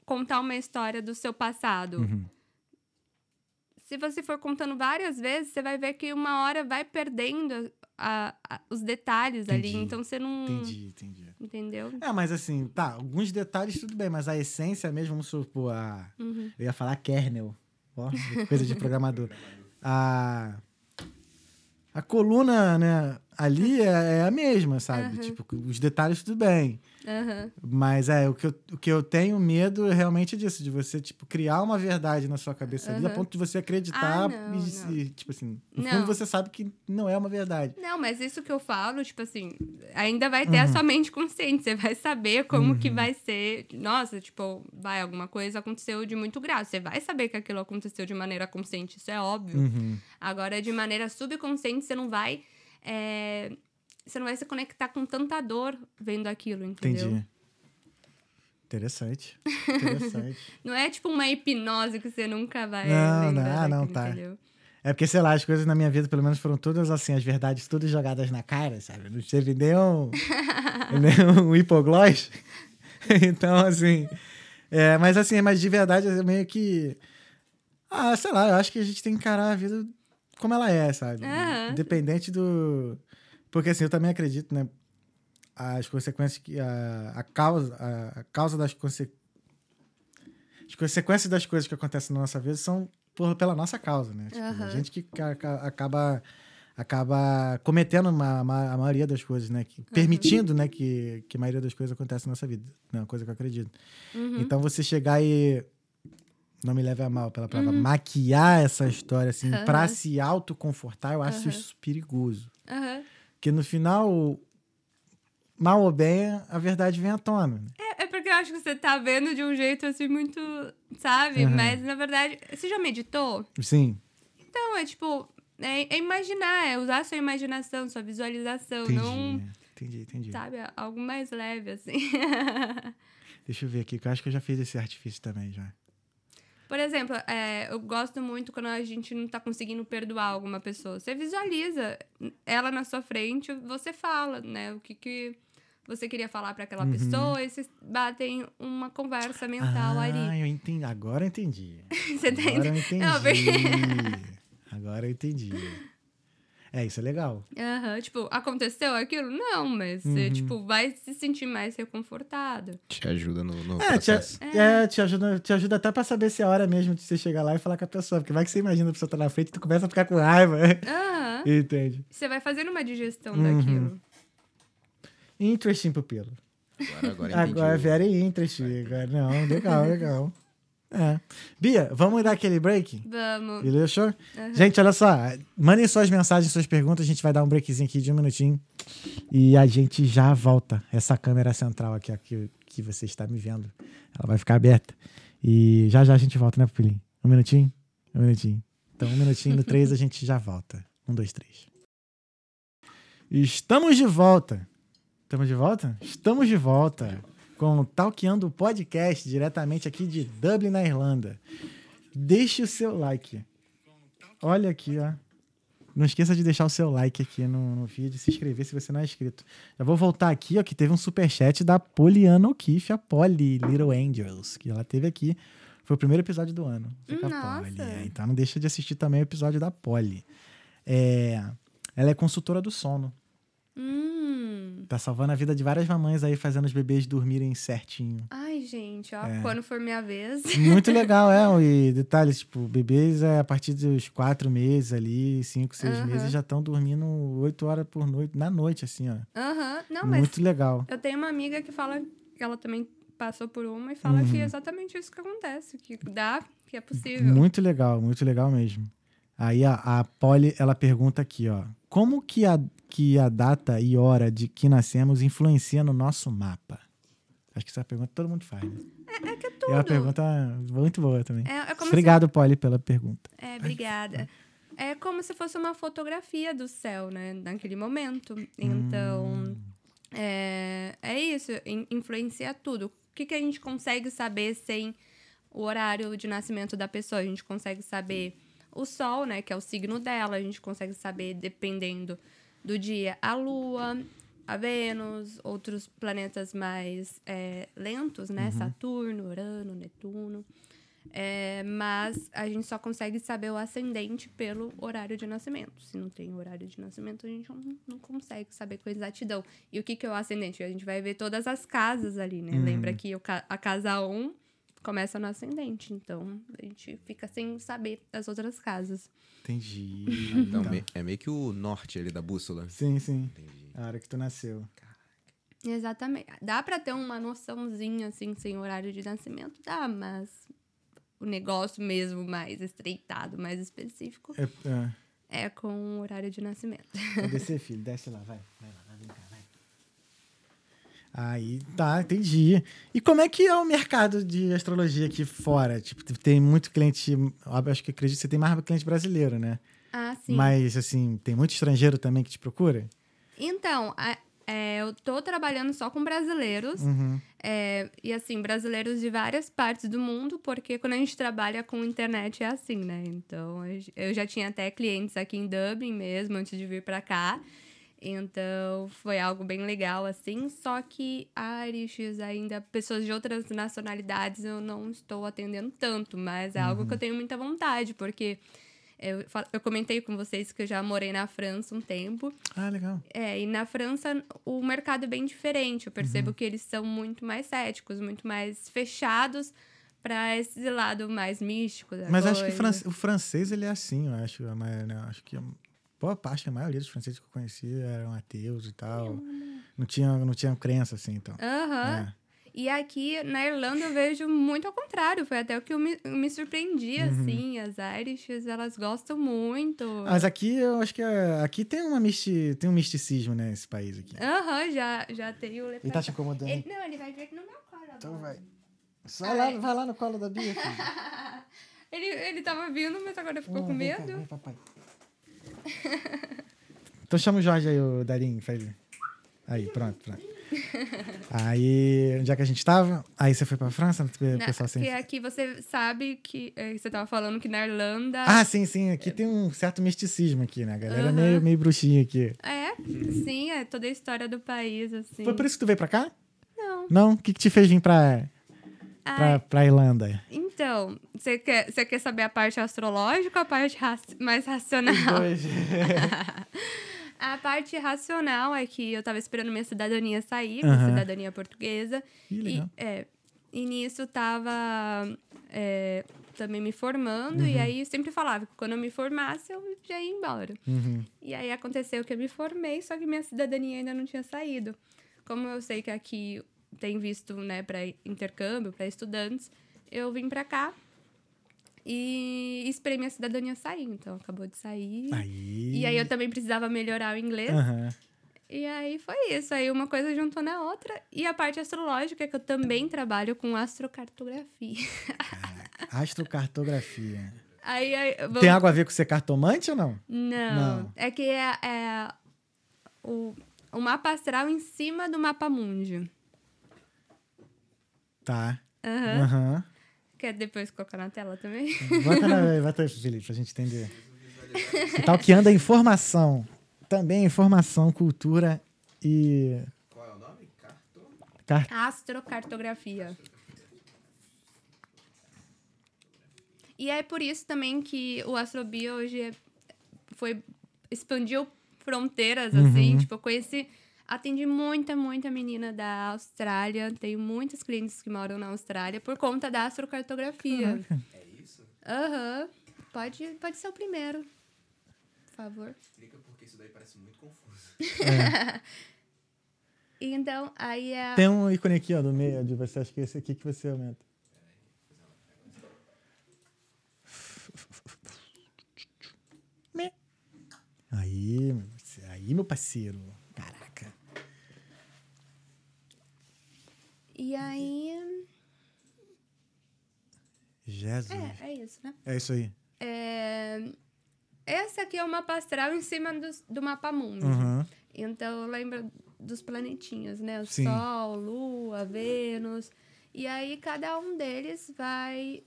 contar uma história do seu passado, Uhum. se você for contando várias vezes, você vai ver que uma hora vai perdendo a- a- os detalhes ali. Entendi. Então você não. Entendi, entendi. Entendeu? É, mas assim, tá, alguns detalhes tudo bem, mas a essência mesmo, vamos supor, a... Uhum. eu ia falar kernel, ó, coisa de programador. [LAUGHS] A, a coluna, né, ali é, é a mesma, sabe? Aham. Tipo, os detalhes tudo bem. Aham. Mas é, o que, eu, o que eu tenho medo é realmente disso, de você, tipo, criar uma verdade na sua cabeça ali, a ponto de você acreditar Ah, não, e, não. e, tipo assim, no Não. fundo você sabe que não é uma verdade. Não, mas isso que eu falo, tipo assim, ainda vai ter a Uhum. sua mente consciente. Você vai saber como que vai ser. Nossa, tipo, vai, alguma coisa aconteceu de muito grave. Você vai saber que aquilo aconteceu de maneira consciente, isso é óbvio. Uhum. Agora, de maneira subconsciente, você não vai. é, Você não vai se conectar com tanta dor vendo aquilo, entendeu? Entendi. Interessante. Interessante. [LAUGHS] Não é tipo uma hipnose que você nunca vai Não, não, não, daquilo, tá. entendeu? É porque, sei lá, as coisas na minha vida, pelo menos, foram todas assim, as verdades todas jogadas na cara, sabe? Não teve nem um, [LAUGHS] nem um hipoglós. [LAUGHS] então, assim. É, mas assim, mas de verdade, é meio que. Ah, sei lá, eu acho que a gente tem que encarar a vida como ela é, sabe? Independente do. Porque assim, eu também acredito, né? As consequências que. A, a causa, a, a causa das consequências. As consequências das coisas que acontecem na nossa vida são por, pela nossa causa, né? Tipo, A Aham. gente que ca- ca- acaba acaba cometendo uma, uma- a maioria das coisas, né? Que, permitindo, né, que, que a maioria das coisas acontece na nossa vida. É uma coisa que eu acredito. Uhum. Então você chegar e não me leve a mal pela palavra, maquiar essa história assim Aham. pra se autoconfortar, eu acho isso perigoso. Aham. Porque no final, mal ou bem, a verdade vem à tona. né? É, é porque eu acho que você tá vendo de um jeito assim muito, sabe? Aham. Mas na verdade, você já meditou? Sim, Então, é tipo, é, é imaginar, é usar sua imaginação, sua visualização, entendi. não, Entendi, entendi. sabe, algo mais leve, assim. [LAUGHS] Deixa eu ver aqui, que eu acho que eu já fiz esse artifício também já. Por exemplo, é, eu gosto muito quando a gente não tá conseguindo perdoar alguma pessoa. Você visualiza ela na sua frente, você fala, né? O que, que você queria falar para aquela Uhum. pessoa e vocês batem uma conversa mental ah, ali. eu entendi. Agora eu entendi. [LAUGHS] Você tá Agora eu entendi. Não, Agora eu entendi. É, isso é legal. Aham, Tipo, aconteceu aquilo? Não, mas você, Uhum. tipo, vai se sentir mais reconfortado. Te ajuda no, no É, te, processo. é, te, ajuda, te ajuda até pra saber se é a hora mesmo de você chegar lá e falar com a pessoa. Porque vai que você imagina a pessoa tá na frente e tu começa a ficar com raiva. Aham. [LAUGHS] Entende? Você vai fazendo uma digestão Uhum. daquilo. Interesting, pupilo. Agora, agora entendi. Agora, very interesting. Agora, não, legal, legal. É. Bia, vamos dar aquele break? Vamos. Beleza? Show? Aham. Gente, olha só. Mandem suas mensagens, suas perguntas. A gente vai dar um breakzinho aqui de um minutinho. E a gente já volta. Essa câmera central aqui, ó, que, que você está me vendo, ela vai ficar aberta. E já já a gente volta, né, Pupilinho? Um minutinho? Um minutinho. Então, um minutinho no três a gente já volta. Um, dois, três. Estamos de volta. Estamos de volta? Estamos de volta com o Talkeando Podcast, diretamente aqui de Dublin, na Irlanda. Deixe o seu like. Olha aqui, ó. Não esqueça de deixar o seu like aqui no, no vídeo, se inscrever se você não é inscrito. Já vou voltar aqui, ó, que teve um superchat da Poliana O'Keefe, a Polly Little Angels, que ela teve aqui. Foi o primeiro episódio do ano. Nossa. Polly, é. Então não deixa de assistir também o episódio da Polly. É, ela é consultora do sono. Hum. Tá salvando a vida de várias mamães aí, fazendo os bebês dormirem certinho. Ai, gente, ó, É. quando for minha vez. Muito [LAUGHS] legal, é. E detalhes, tipo, bebês é a partir dos quatro meses ali, cinco, seis meses, já estão dormindo oito horas por noite, na noite, assim, ó. Aham. Não, mas Muito legal. eu tenho uma amiga que fala que ela também passou por uma e fala que Uhum. é exatamente isso que acontece, que dá, que é possível. Muito legal, muito legal mesmo. Aí a, a Polly, ela pergunta aqui, ó. Como que a, que a data e hora de que nascemos influencia no nosso mapa? Acho que essa pergunta todo mundo faz, né? É que é É uma tudo. pergunta muito boa também. É, é Obrigado, Polly, pela pergunta. se... É, obrigada. É como se fosse uma fotografia do céu, né? Naquele momento. Então, Hum. é, é isso. in- influencia tudo. O que, que a gente consegue saber sem o horário de nascimento da pessoa? A gente consegue saber o sol, né? Que é o signo dela. A gente consegue saber, dependendo do dia, a lua, a Vênus, outros planetas mais é, lentos, né? Saturno, Urano, Netuno. É, mas a gente só consegue saber o ascendente pelo horário de nascimento. Se não tem horário de nascimento, a gente não, não consegue saber com exatidão. E o que, que é o ascendente? A gente vai ver todas as casas ali, né? Uhum. Lembra que a casa 1 começa no ascendente. Então, a gente fica sem saber das outras casas. Entendi. Então, Tá. é meio que o norte ali da bússola. Sim, sim. Entendi. A hora que tu nasceu. Exatamente. Dá pra ter uma noçãozinha, assim, sem horário de nascimento? Dá, mas o negócio mesmo mais estreitado, mais específico, É, é. é com o horário de nascimento. Vai descer, [LAUGHS] filho. Desce lá, vai. Vai lá. Aí, tá, entendi. E como é que é o mercado de astrologia aqui fora? Tipo, tem muito cliente. Acho que acredito que você tem mais cliente brasileiro, né? Ah, sim. Mas, assim, tem muito estrangeiro também que te procura? Então, a- é, eu tô trabalhando só com brasileiros. Uhum. é, e assim, brasileiros de várias partes do mundo, porque quando a gente trabalha com internet é assim, né? Então, eu já tinha até clientes aqui em Dublin mesmo, antes de vir pra cá. Então, foi algo bem legal, assim. Só que Irish, ainda pessoas de outras nacionalidades, eu não estou atendendo tanto. Mas é algo que eu tenho muita vontade, porque eu, eu comentei com vocês que eu já morei na França um tempo. Ah, legal. É, e na França o mercado é bem diferente. Eu percebo que eles são muito mais céticos, muito mais fechados para esse lado mais místico Mas acho que coisa. o francês, ele é assim, eu acho. A né? Acho que a boa parte, a maioria dos franceses que eu conheci eram ateus e tal. Não tinha, não tinha crença, assim, então. Aham. É. E aqui na Irlanda eu vejo muito ao contrário. Foi até o que eu me, me surpreendi, Uhum. assim. As Irishes, elas gostam muito. Mas aqui, eu acho que é- aqui tem, uma misti, tem um misticismo, né, esse país aqui. Aham, já, já tem o Ele tá te incomodando? Ele- Não, ele vai vir no meu colo agora. Então vai. Só lá, vai lá no colo da Bia. [LAUGHS] Ele, ele tava vindo, mas agora ficou Não, com vem cá, medo. vem, papai. [LAUGHS] então chama o Jorge aí, o Darinho, faz. Aí, pronto, pronto. [LAUGHS] Aí, onde é que a gente tava? Aí você foi pra França, o Na- pessoal sem... que aqui você sabe que eh, você tava falando que na Irlanda Ah, sim, sim. Aqui tem um certo misticismo aqui, né? A galera é Aham. meio, meio bruxinha aqui. é, sim, é toda a história do país assim. Foi por isso que tu veio pra cá? Não. Não? O que, que te fez vir pra, pra, Ai, pra Irlanda? então, você quer, você quer saber a parte astrológica ou a parte raci- mais racional? Dois. [LAUGHS] A parte racional é que eu tava esperando minha cidadania sair, minha cidadania portuguesa. Ih, E, legal. é, e nisso tava é, também me formando, e aí eu sempre falava que quando eu me formasse eu já ia embora. Uhum. E aí aconteceu que eu me formei, só que minha cidadania ainda não tinha saído. Como eu sei que aqui tem visto, né, para intercâmbio, para estudantes, eu vim para cá e esperei minha cidadania sair. Então acabou de sair. Aí... E aí eu também precisava melhorar o inglês. Aham. E aí foi isso. Aí uma coisa juntou na outra. E a parte astrológica, que eu também trabalho com astrocartografia. Astrocartografia. Aí, aí vamos- Tem algo a ver com ser cartomante ou não? Não. Não. É que é, é o, o mapa astral em cima do mapa mundi. Tá. Aham. Aham. Quer depois colocar na tela também? Bota, na, bota aí, Felipe, pra gente entender. Stalkeando a informação. Também informação, cultura e... Qual é o nome? Carto? Car... Astrocartografia. E é por isso também que o Astrobio hoje é- foi expandiu fronteiras, assim. Tipo, eu conheci Atendi muita, muita menina da Austrália. Tenho muitos clientes que moram na Austrália por conta da astrocartografia. Caraca. É isso? Aham. Pode, pode ser o primeiro. Por favor. Explica porque isso daí parece muito confuso. [LAUGHS] Então, aí é. Tem um ícone aqui, ó, do meio de você. Acho que é esse aqui que você aumenta. Me. Aí, aí, meu parceiro. Caraca. E aí. Jesus. É, é isso, né? É isso aí. É, Essa aqui é uma astral em cima dos- do, mapa mundo. Uhum. Então, lembra dos planetinhos, né? O Sim. Sol, Lua, Vênus. E aí, cada um deles vai...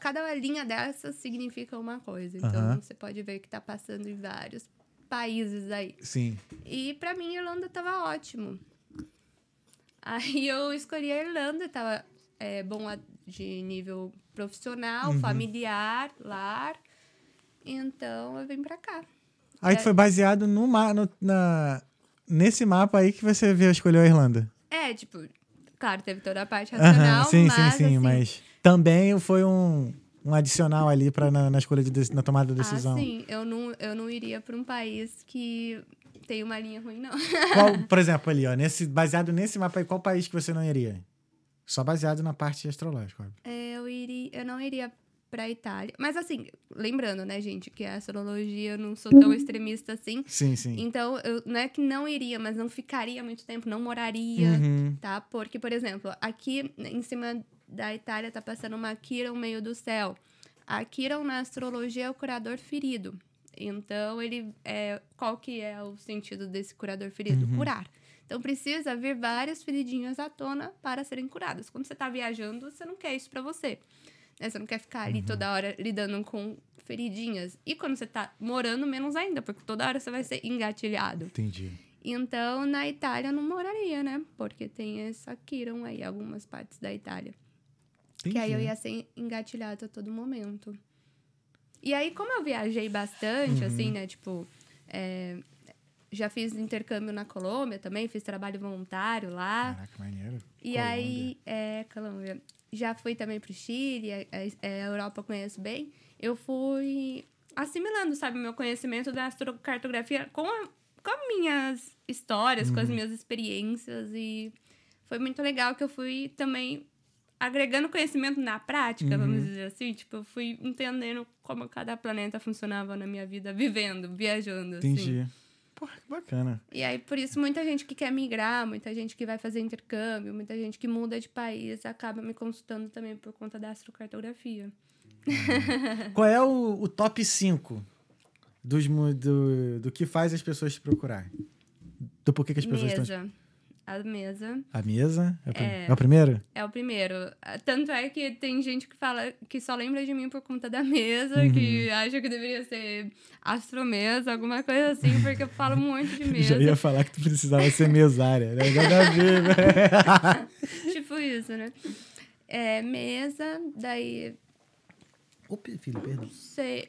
Cada linha dessas significa uma coisa. Então, Aham. você pode ver que tá passando em vários países aí. Sim. E pra mim, Irlanda tava ótimo. Aí eu escolhi a Irlanda, tava é, bom de nível profissional, Uhum. familiar, lar. Então eu vim pra cá. Aí É. foi baseado no, no- na, nesse mapa aí que você viu, escolheu a Irlanda. É, tipo, claro, teve toda a parte racional, sim, mas sim, sim, assim, mas também foi um, um adicional ali pra, na, na escolha de na tomada de decisão. Ah, sim, eu não, eu não iria pra um país que tem uma linha ruim, não. Qual, [LAUGHS] por exemplo, ali, ó, nesse, baseado nesse mapa aí, qual país que você não iria? Só baseado na parte astrológica, óbvio. É, eu, iria, eu não iria pra Itália. Mas assim, lembrando, né, gente, que a astrologia eu não sou tão extremista assim. Sim, sim. Então, eu, não é que não iria, mas não ficaria muito tempo, não moraria, Uhum. tá? Porque, por exemplo, aqui em cima da Itália tá passando uma Quiron meio do céu. A Quiron na astrologia é o curador ferido. Então, ele é. Qual que é o sentido desse curador ferido? Uhum. Curar. Então, precisa vir várias feridinhas à tona para serem curadas. Quando você tá viajando, você não quer isso para você. né? Você não quer ficar ali toda hora lidando com feridinhas. E quando você tá morando, menos ainda, porque toda hora você vai ser engatilhado. Entendi. Então, na Itália, não moraria, né? Porque tem essa Kiron aí, algumas partes da Itália. Entendi. Que aí eu ia ser engatilhada a todo momento. E aí, como eu viajei bastante, Uhum. assim, né? Tipo, é, já fiz intercâmbio na Colômbia também, fiz trabalho voluntário lá. Caraca, maneiro. E Colômbia. aí, é, Colômbia. Já fui também pro Chile, a, a- a Europa eu conheço bem. Eu fui assimilando, sabe, meu conhecimento da astrocartografia com, a- com as minhas histórias, com as Uhum. minhas experiências. E foi muito legal que eu fui também agregando conhecimento na prática, vamos Uhum. dizer assim. Tipo, eu fui entendendo como cada planeta funcionava na minha vida, vivendo, viajando, assim. Entendi. Porra, que bacana. E aí, por isso, muita gente que quer migrar, muita gente que vai fazer intercâmbio, muita gente que muda de país, acaba me consultando também por conta da astrocartografia. [LAUGHS] Qual é o, o top 5 dos, do, do que faz as pessoas te procurar? Do porquê que as pessoas estão... A mesa A mesa? É, o É. é o primeiro? é o primeiro. Ah, Tanto é que tem gente que fala que só lembra de mim por conta da mesa, Uhum. que acha que deveria ser astromesa, alguma coisa assim, porque eu falo muito de [LAUGHS] Eu mesa. já ia falar que tu precisava ser mesária. Né? Nada a ver, velho. [LAUGHS] tipo isso, né? É, mesa, daí Opa, filho, perdão. sei.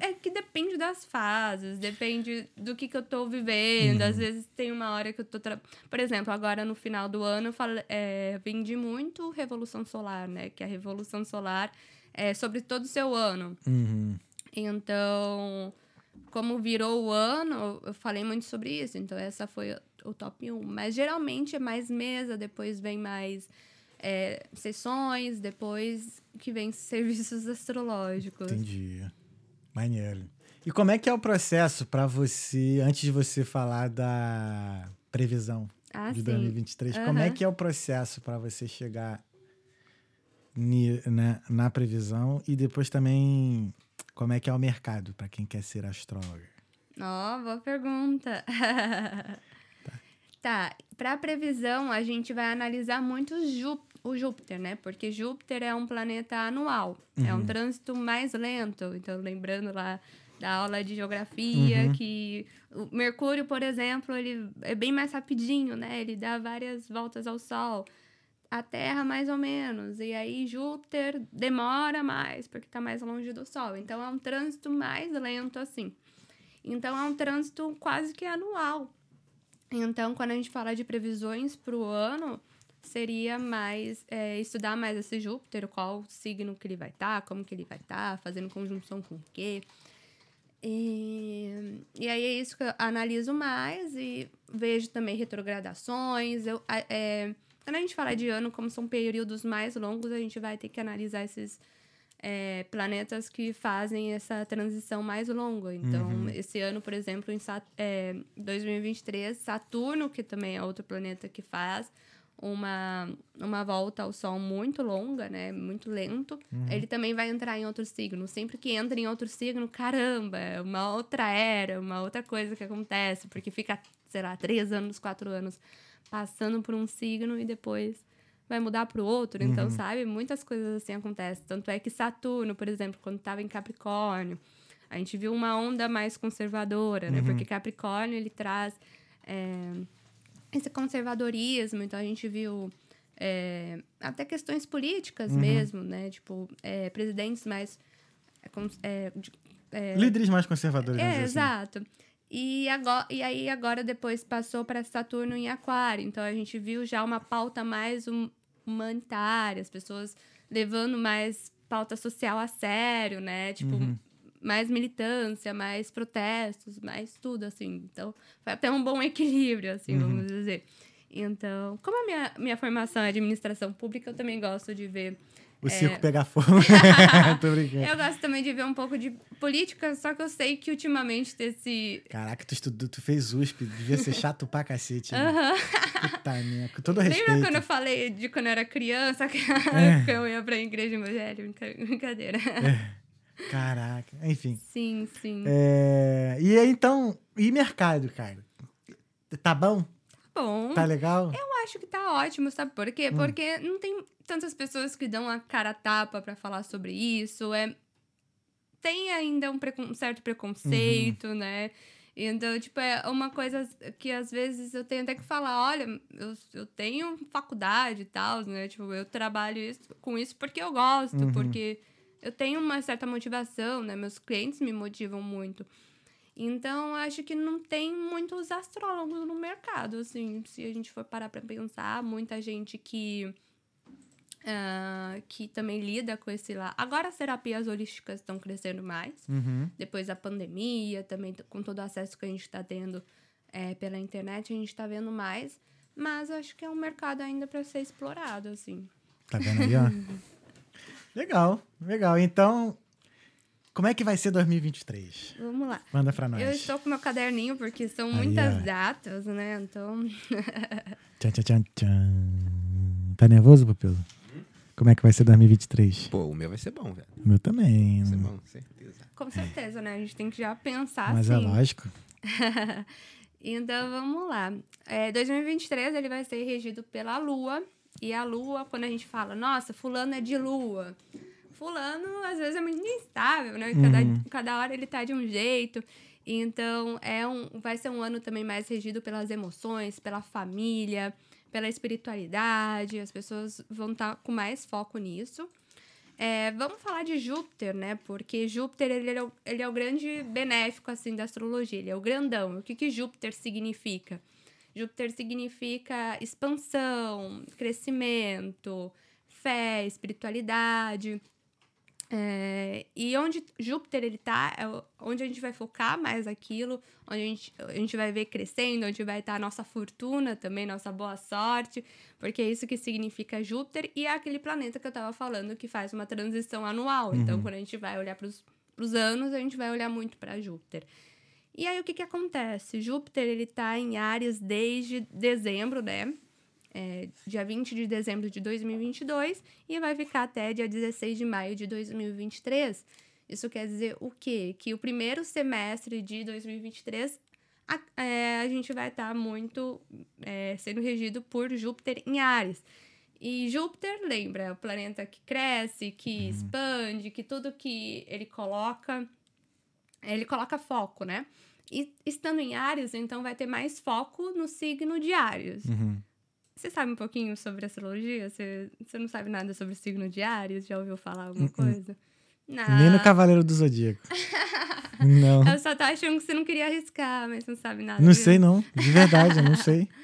É que depende das fases, depende do que, que eu tô vivendo. Às vezes tem uma hora que eu tô. Tra... Por exemplo, agora no final do ano eu fale- é, vendi muito Revolução Solar, né? Que a Revolução Solar é sobre todo o seu ano. Uhum. Então, como virou o ano, eu falei muito sobre isso. Então, essa foi o top 1. Mas geralmente é mais mesa, depois vem mais é, sessões, depois que vem [LAUGHS] serviços astrológicos. Entendi. Maneiro. E como é que é o processo pra você, antes de você falar da previsão Ah, de sim. 2023, como é que é o processo pra você chegar ni- né, na previsão e depois também como é que é o mercado pra quem quer ser astrólogo? Ó, boa pergunta. [LAUGHS] tá, para previsão, a gente vai analisar muito o Jú- o Júpiter, né? Porque Júpiter é um planeta anual, é um trânsito mais lento. Então, lembrando lá da aula de geografia, Uhum. que o Mercúrio, por exemplo, ele é bem mais rapidinho, né? Ele dá várias voltas ao Sol. A Terra, mais ou menos. E aí, Júpiter demora mais, porque está mais longe do Sol. Então, é um trânsito mais lento, assim. Então, é um trânsito quase que anual. Então, quando a gente fala de previsões para o ano, seria mais é, estudar mais esse Júpiter, qual signo que ele vai estar, tá, como que ele vai estar, tá, fazendo conjunção com o quê. E, e aí é isso que eu analiso mais e vejo também retrogradações. Eu, é, quando a gente fala de ano, como são períodos mais longos, a gente vai ter que analisar esses é, planetas que fazem essa transição mais longa. Então, uhum. esse ano, por exemplo, em é, 2023, Saturno, que também é outro planeta que faz uma, uma volta ao Sol muito longa, né? Muito lento. Uhum. Ele também vai entrar em outro signo. Sempre que entra em outro signo, caramba, é uma outra era, uma outra coisa que acontece, porque fica, sei lá, três anos, quatro anos passando por um signo e depois vai mudar para o outro. Então, uhum. sabe? Muitas coisas assim acontecem. Tanto é que Saturno, por exemplo, quando estava em Capricórnio, a gente viu uma onda mais conservadora, né? Uhum. Porque Capricórnio, ele traz é, esse conservadorismo. Então, a gente viu é, até questões políticas uhum. mesmo, né? Tipo, é, presidentes mais... É, é, Líderes mais conservadores. É, assim. exato. E, agora, e aí agora depois passou para Saturno em Aquário. Então a gente viu já uma pauta mais hum, humanitária, as pessoas levando mais pauta social a sério, né? Tipo, uhum. Mais militância, mais protestos, mais tudo, assim. Então, foi até um bom equilíbrio, assim, uhum. vamos dizer. Então, como a minha, minha formação é administração pública, eu também gosto de ver o é... circo pegar [LAUGHS] fogo. [LAUGHS] Eu gosto também de ver um pouco de política, só que eu sei que ultimamente esse. Caraca, tu estudou, tu fez USP, devia ser chato pra cacete. Né? Uhum. Puta minha, com todo [LAUGHS] respeito. Lembra quando eu falei de quando eu era criança, que é. eu ia pra igreja evangélica? Brincadeira. É. Caraca, enfim. Sim, sim. É... E aí, então, e mercado, cara? Tá bom? Tá bom. Tá legal? Eu acho que tá ótimo, sabe por quê? Hum. Porque não tem tantas pessoas que dão a cara a tapa para falar sobre isso. É tem ainda um, um certo preconceito, uhum. né? Então, tipo, é uma coisa que às vezes eu tenho até que falar, olha, eu, eu tenho faculdade e tal, né? Tipo, eu trabalho isso, com isso porque eu gosto, uhum. porque eu tenho uma certa motivação, né? Meus clientes me motivam muito. Então, acho que não tem muitos astrólogos no mercado, assim, se a gente for parar para pensar, muita gente que Uh, que também lida com esse lá. Agora as terapias holísticas estão crescendo mais, uhum. depois da pandemia, também com todo o acesso que a gente está tendo é, pela internet, a gente está vendo mais, mas acho que é um mercado ainda para ser explorado, assim. Tá vendo aí, ó? [LAUGHS] legal, legal. Então, como é que vai ser 2023? Vamos lá. Manda pra nós. Eu estou com meu caderninho, porque são aí, muitas ó. datas, né? Então. [LAUGHS] tchan, tchan, tchan, tchan. Tá nervoso, Papilo? Como é que vai ser 2023? Pô, o meu vai ser bom, velho. O meu também. Vai ser bom, certeza. Com certeza, né? A gente tem que já pensar Mas é assim. Mas é lógico. [LAUGHS] então, vamos lá. É, 2023, ele vai ser regido pela Lua. E a Lua, quando a gente fala, nossa, fulano é de Lua. Fulano, às vezes, é muito instável, né? Cada, uhum. cada hora ele tá de um jeito. Então, é um, vai ser um ano também mais regido pelas emoções, pela família pela espiritualidade, as pessoas vão estar tá com mais foco nisso. É, vamos falar de Júpiter, né? Porque Júpiter ele é, o, ele é o grande benéfico assim da astrologia, ele é o grandão. O que, que Júpiter significa? Júpiter significa expansão, crescimento, fé, espiritualidade. É, e onde Júpiter ele tá, é onde a gente vai focar mais aquilo, onde a gente, a gente vai ver crescendo, onde vai estar tá a nossa fortuna também, nossa boa sorte, porque é isso que significa Júpiter, e é aquele planeta que eu estava falando que faz uma transição anual. Então, uhum. Então, quando a gente vai olhar para os anos, a gente vai olhar muito para Júpiter. E aí, o que, que acontece? Júpiter ele tá em Áries desde dezembro, né? é, dia 20 de dezembro de 2022 e vai ficar até dia 16 de maio de 2023. Isso quer dizer o quê? Que o primeiro semestre de 2023 a, é, a gente vai estar tá muito é, sendo regido por Júpiter em Ares. E Júpiter, lembra, é o planeta que cresce, que uhum. expande, que tudo que ele coloca, ele coloca foco, né? E estando em Ares, então vai ter mais foco no signo de Ares. Uhum. Você sabe um pouquinho sobre astrologia? Você, você não sabe nada sobre o signo de Ares? Já ouviu falar alguma uh -uh. coisa? Não. Nem no Cavaleiro do Zodíaco. [LAUGHS] Não. Eu só tô achando que você não queria arriscar, mas não sabe nada. Não viu? sei, não. [LAUGHS] De verdade, eu não sei. [LAUGHS]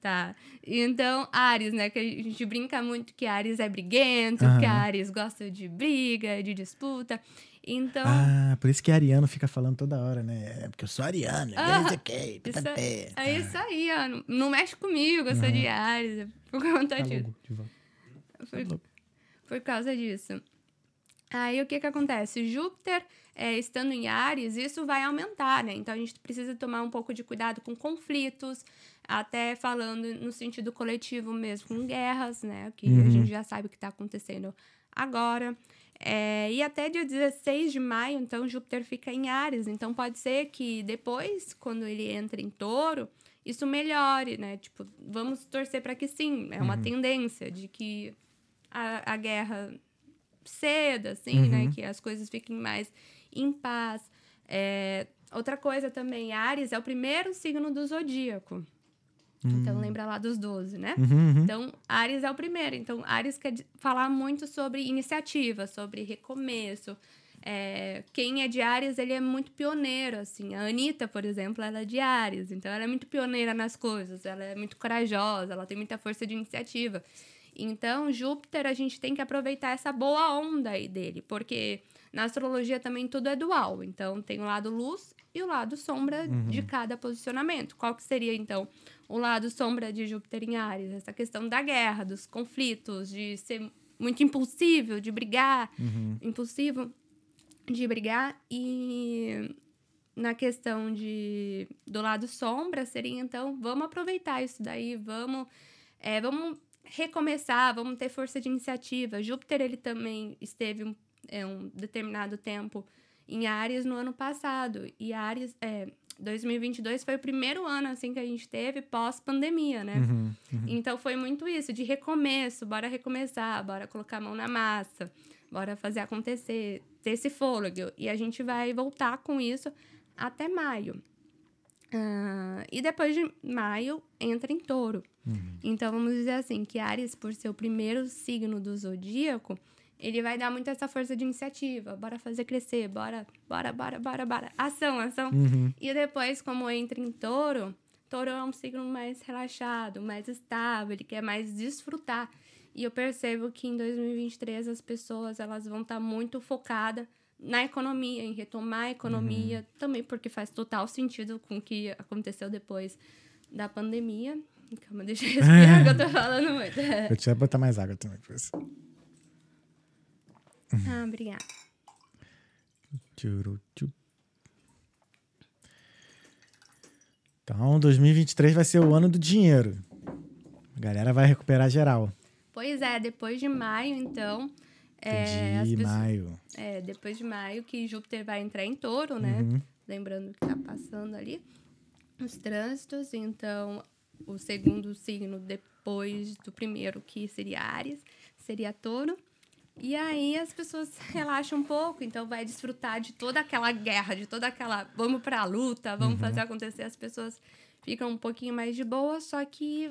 Tá. Então, Ares, né? Que a gente brinca muito que Ares é briguento, Aham. que Ares gosta de briga, de disputa. Então, Ah, por isso que ariano fica falando toda hora, né? É porque eu sou ariano, Ah, não sei o quê. isso, tatatê. é isso aí, ó. Não, mexe comigo, eu sou de Ares. é Por conta Tá disso. louco, de volta. Por, por causa disso. Aí o que que acontece? Júpiter é, estando em Ares, isso vai aumentar, né? Então a gente precisa tomar um pouco de cuidado com conflitos, até falando no sentido coletivo mesmo, com guerras, né? Que a Uhum. gente já sabe o que está acontecendo agora. É, e até dia 16 de maio, então, Júpiter fica em Ares. Então, pode ser que depois, quando ele entra em touro, isso melhore, né? Tipo, vamos torcer para que sim. É uma tendência de que a, a guerra ceda, assim, né? Que as coisas fiquem mais em paz. É, outra coisa também, Ares é o primeiro signo do zodíaco. Então, lembra lá dos 12, né? Uhum, uhum. Então, Ares é o primeiro. Então, Ares quer falar muito sobre iniciativa, sobre recomeço. É, quem é de Ares, ele é muito pioneiro, assim. A Anitta, por exemplo, ela é de Ares. Então, ela é muito pioneira nas coisas. Ela é muito corajosa, ela tem muita força de iniciativa. Então, Júpiter, a gente tem que aproveitar essa boa onda aí dele. Porque na astrologia também tudo é dual. Então, tem o lado luz e o lado sombra de cada posicionamento. Qual que seria, então, o lado sombra de Júpiter em Ares? Essa questão da guerra, dos conflitos, de ser muito impulsivo, de brigar, impulsivo, de brigar. E na questão de do lado sombra seria, então, vamos aproveitar isso daí, vamos, é, vamos recomeçar, vamos ter força de iniciativa. Júpiter, ele também esteve um, é, um determinado tempo em Ares no ano passado. E Ares, é, 2022 foi o primeiro ano assim que a gente teve pós-pandemia, né? Uhum, uhum. Então foi muito isso, de recomeço, bora recomeçar, bora colocar a mão na massa, bora fazer acontecer, ter esse fôlego. E a gente vai voltar com isso até maio. Ah, e depois de maio entra em touro. Então vamos dizer assim, que Ares, por ser o primeiro signo do zodíaco, ele vai dar muito essa força de iniciativa. Bora fazer crescer, bora, bora, bora, bora, bora. Ação, ação. Uhum. E depois, como entra em touro, touro é um signo mais relaxado, mais estável, ele quer mais desfrutar. E eu percebo que em 2023 as pessoas elas vão estar muito focadas na economia, em retomar a economia, também porque faz total sentido com o que aconteceu depois da pandemia. Calma, deixa eu respirar, [LAUGHS] que eu tô falando muito. Vou te botar mais água também. pra você. Ah, obrigada. Então, 2023 vai ser o ano do dinheiro. A galera vai recuperar geral. Pois é, depois de maio, então. É, pessoas- maio. É, depois de maio que Júpiter vai entrar em touro, né? Uhum. Lembrando que tá passando ali os trânsitos. Então, o segundo signo depois do primeiro, que seria Ares, seria touro. E aí as pessoas [LAUGHS] relaxam um pouco, então vai desfrutar de toda aquela guerra, de toda aquela. Vamos pra luta, vamos fazer acontecer. As pessoas ficam um pouquinho mais de boa, só que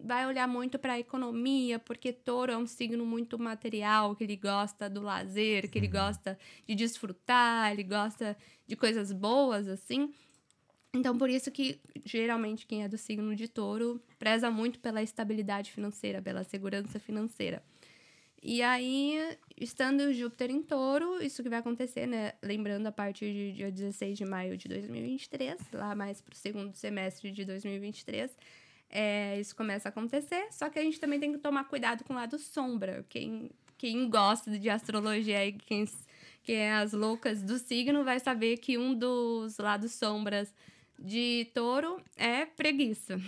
vai olhar muito para a economia, porque touro é um signo muito material, que ele gosta do lazer, que ele gosta de desfrutar, ele gosta de coisas boas, assim. Então, por isso que, geralmente, quem é do signo de touro preza muito pela estabilidade financeira, pela segurança financeira. E aí, estando Júpiter em touro, isso que vai acontecer, né? Lembrando a partir de dia 16 de maio de 2023, lá mais para o segundo semestre de 2023, é, isso começa a acontecer. Só que a gente também tem que tomar cuidado com o lado sombra. Quem, quem gosta de astrologia e quem, quem é as loucas do signo vai saber que um dos lados sombras de touro é preguiça.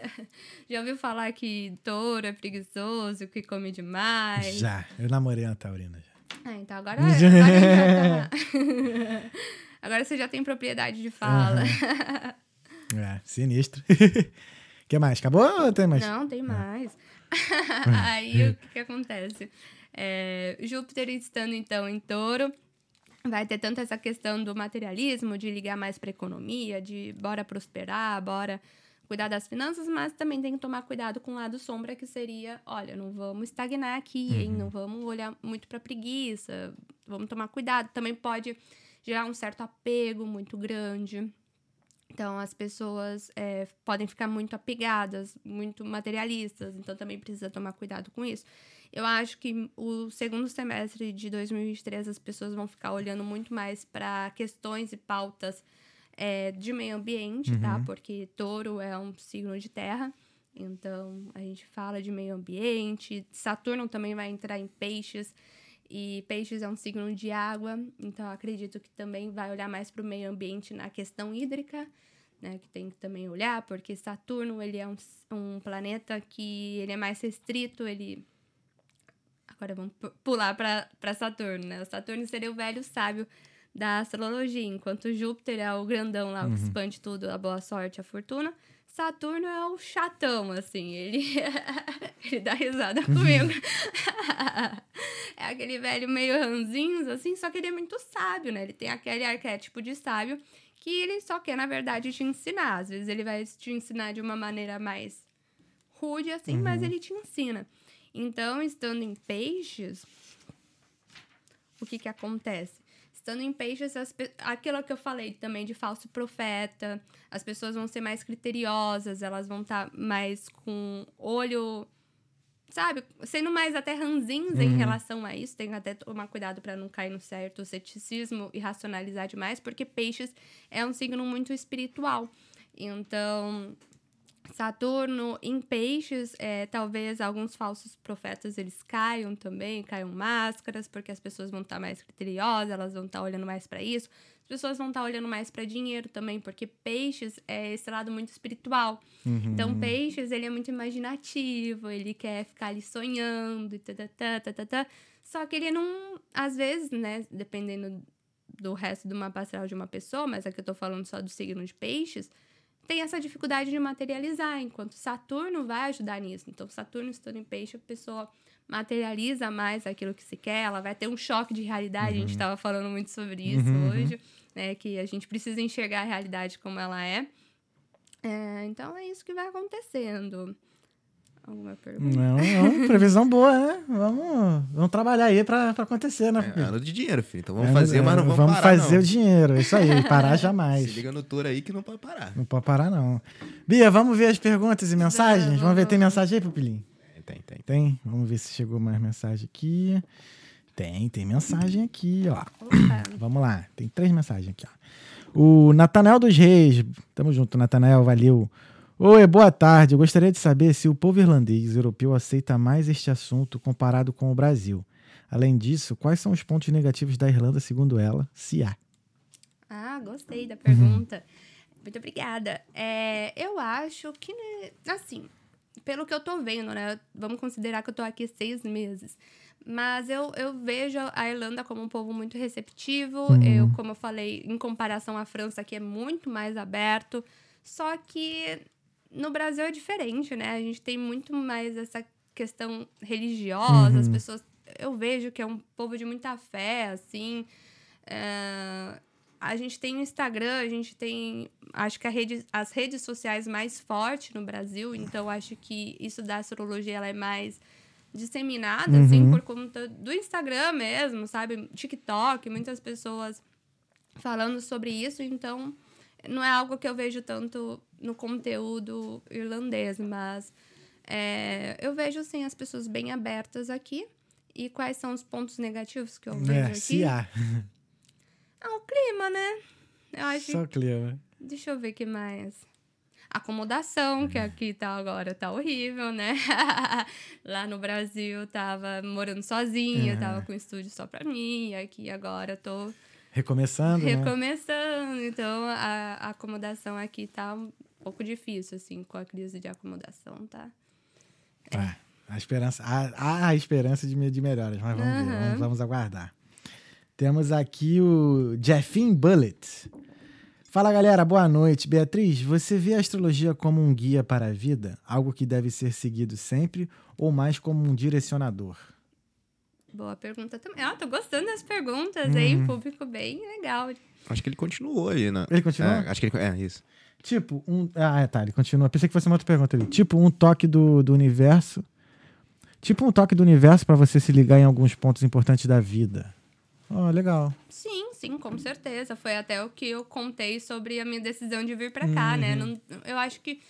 [LAUGHS] Já ouviu falar que touro é preguiçoso, que come demais? Já. Eu namorei uma taurina. Já. Ah, então agora, agora, a gente vai falar. agora você já tem propriedade de fala. [LAUGHS] É, sinistro. [LAUGHS] que mais? Acabou ou tem mais? Não, tem mais. Aí o que, que acontece? É, Júpiter estando então em touro, vai ter tanto essa questão do materialismo, de ligar mais para economia, de bora prosperar, bora cuidar das finanças, mas também tem que tomar cuidado com o lado sombra, que seria, olha, não vamos estagnar aqui, hein? Não vamos olhar muito para preguiça, vamos tomar cuidado. Também pode gerar um certo apego muito grande. Então, as pessoas é, podem ficar muito apegadas, muito materialistas, então também precisa tomar cuidado com isso. Eu acho que o segundo semestre de 2023 as pessoas vão ficar olhando muito mais para questões e pautas é, de meio ambiente, tá? Uhum. Porque touro é um signo de terra. Então, a gente fala de meio ambiente. Saturno também vai entrar em peixes. E peixes é um signo de água. Então, acredito que também vai olhar mais para o meio ambiente na questão hídrica. Né, que tem que também olhar, porque Saturno ele é um, um planeta que ele é mais restrito, ele Agora vamos pular para Saturno, né? O Saturno seria o velho sábio da astrologia, enquanto Júpiter é o grandão lá, uhum. que expande tudo, a boa sorte, a fortuna. Saturno é o chatão, assim, ele, [LAUGHS] ele dá risada comigo. [LAUGHS] é aquele velho meio ranzinhos, assim, só que ele é muito sábio, né? Ele tem aquele arquétipo de sábio que ele só quer, na verdade, te ensinar. Às vezes ele vai te ensinar de uma maneira mais rude, assim, uhum. mas ele te ensina. Então, estando em peixes, o que que acontece? Estando em peixes, as, aquilo que eu falei também de falso profeta, as pessoas vão ser mais criteriosas, elas vão estar tá mais com olho, sabe, sendo mais até ranzinhos uhum. em relação a isso. Tem que até tomar cuidado para não cair no certo ceticismo e racionalizar demais, porque peixes é um signo muito espiritual. Então, Saturno em peixes, é, talvez alguns falsos profetas eles caiam também, caiam máscaras, porque as pessoas vão estar tá mais criteriosas, elas vão estar tá olhando mais para isso. As pessoas vão estar tá olhando mais para dinheiro também, porque peixes é esse lado muito espiritual. Uhum. Então, peixes, ele é muito imaginativo, ele quer ficar ali sonhando e tá, tá, tá, Só que ele não, às vezes, né, dependendo do resto do mapa astral de uma pessoa, mas aqui eu tô falando só do signo de peixes, tem essa dificuldade de materializar, enquanto Saturno vai ajudar nisso. Então, Saturno estando em peixe, a pessoa materializa mais aquilo que se quer, ela vai ter um choque de realidade. Uhum. A gente estava uhum. falando muito sobre isso uhum. hoje, né? Que a gente precisa enxergar a realidade como ela é. é então, é isso que vai acontecendo. Alguma pergunta? Não, não, previsão boa, né? Vamos, vamos trabalhar aí pra, pra acontecer, né? É ano de dinheiro, filho. Então vamos é, fazer, mas não vamos, vamos parar. Vamos fazer não. o dinheiro, isso aí, parar jamais. Se liga no tour aí que não pode parar. Não pode parar, não. Bia, vamos ver as perguntas e mensagens? Não, vamos ver, tem mensagem aí, Pupilinho? Tem, tem. Tem? Vamos ver se chegou mais mensagem aqui. Tem, tem mensagem aqui, ó. Vamos lá, tem três mensagens aqui, ó. O Natanael dos Reis, tamo junto, Natanael, valeu. Oi, boa tarde. Eu gostaria de saber se o povo irlandês europeu aceita mais este assunto comparado com o Brasil. Além disso, quais são os pontos negativos da Irlanda, segundo ela, se há? Ah, gostei da pergunta. Uhum. Muito obrigada. É, eu acho que, né, assim, pelo que eu tô vendo, né? Vamos considerar que eu tô aqui seis meses. Mas eu, eu vejo a Irlanda como um povo muito receptivo. Uhum. Eu, como eu falei, em comparação à França, que é muito mais aberto. Só que no Brasil é diferente, né? A gente tem muito mais essa questão religiosa, uhum. as pessoas. Eu vejo que é um povo de muita fé, assim. É, a gente tem o Instagram, a gente tem. Acho que a rede, as redes sociais mais fortes no Brasil, então acho que isso da astrologia ela é mais disseminada, assim, uhum. assim, por conta do Instagram mesmo, sabe? TikTok, muitas pessoas falando sobre isso, então não é algo que eu vejo tanto no conteúdo irlandês, mas é, eu vejo, assim, as pessoas bem abertas aqui. E quais são os pontos negativos que eu vejo é, aqui? Se há. Ah, [LAUGHS] o clima, né? Eu acho Só o clima. Deixa eu ver o que mais. Acomodação, que aqui tá agora tá horrível, né? [LAUGHS] Lá no Brasil tava morando sozinha, uhum. tava com estúdio só pra mim, e aqui agora tô Recomeçando? Recomeçando. Né? Então, a, a, acomodação aqui tá um pouco difícil, assim, com a crise de acomodação, tá? É. Ah, a esperança, há, a esperança de, de melhoras, mas vamos uhum. ver, vamos, vamos, aguardar. Temos aqui o Jeffin Bullet. Fala galera, boa noite. Beatriz, você vê a astrologia como um guia para a vida? Algo que deve ser seguido sempre ou mais como um direcionador? Boa pergunta também. Ah, tô gostando das perguntas uhum. aí, público bem legal. Acho que ele continuou aí, né? Ele continuou? É, acho que ele. É, isso. Tipo, um. Ah, é, tá, ele continua. Pensei que fosse uma outra pergunta ali. Tipo, um toque do, do universo. Tipo um toque do universo para você se ligar em alguns pontos importantes da vida. Ó, oh, legal. Sim, sim, com certeza. Foi até o que eu contei sobre a minha decisão de vir para cá, né? Uhum. Não, eu acho que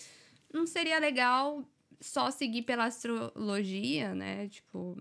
não seria legal só seguir pela astrologia, né? Tipo,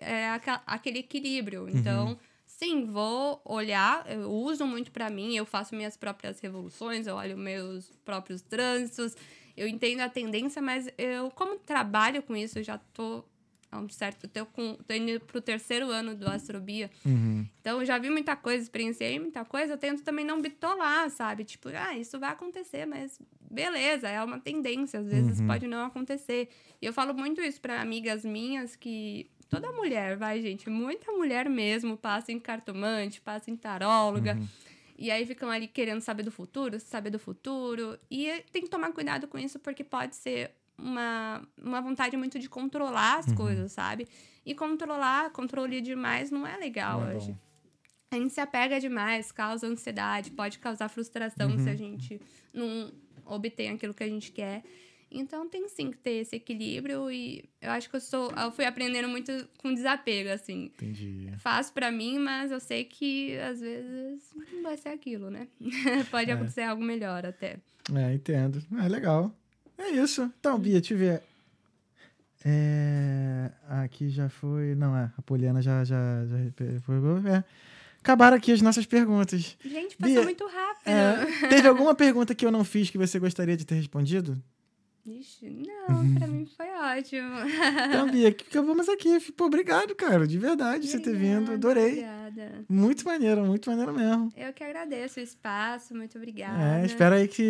é aquele equilíbrio. Uhum. Então, sim, vou olhar, eu uso muito para mim, eu faço minhas próprias revoluções, eu olho meus próprios trânsitos, eu entendo a tendência, mas eu, como trabalho com isso, eu já tô há um certo tô, com, tô indo pro terceiro ano do Astrobia. Uhum. Então, eu já vi muita coisa, experienciei muita coisa, eu tento também não bitolar, sabe? Tipo, ah, isso vai acontecer, mas beleza, é uma tendência, às vezes Uhum. pode não acontecer. E eu falo muito isso para amigas minhas que toda mulher, vai, gente, muita mulher mesmo passa em cartomante, passa em taróloga. Uhum. E aí ficam ali querendo saber do futuro, saber do futuro. E tem que tomar cuidado com isso, porque pode ser uma, uma vontade muito de controlar Uhum. as coisas, sabe? E controlar, controle demais não é legal Não é hoje. A gente se apega demais, causa ansiedade, pode causar frustração Uhum. se a gente não obtém aquilo que a gente quer. Então tem sim que ter esse equilíbrio e eu acho que eu sou, eu fui aprendendo muito com desapego assim. Entendi. Faço pra mim, mas eu sei que às vezes não vai ser aquilo, né? [LAUGHS] pode É. acontecer algo melhor até. É, entendo. É legal. É isso. Então, Bia, eu ver. É, aqui já foi. Não, é. A Poliana já, já, já foi. É. Acabaram aqui as nossas perguntas. Gente, passou Bia, muito rápido. É, teve alguma pergunta que eu não fiz que você gostaria de ter respondido? Ixi, não, pra mim foi ótimo. [LAUGHS] Então, Bia, vamos aqui. Pô, obrigado, cara. De verdade, você ter vindo. Obrigada, Adorei. Obrigada. Muito maneiro, muito maneiro mesmo. Eu que agradeço o espaço, muito obrigada. É, espero aí que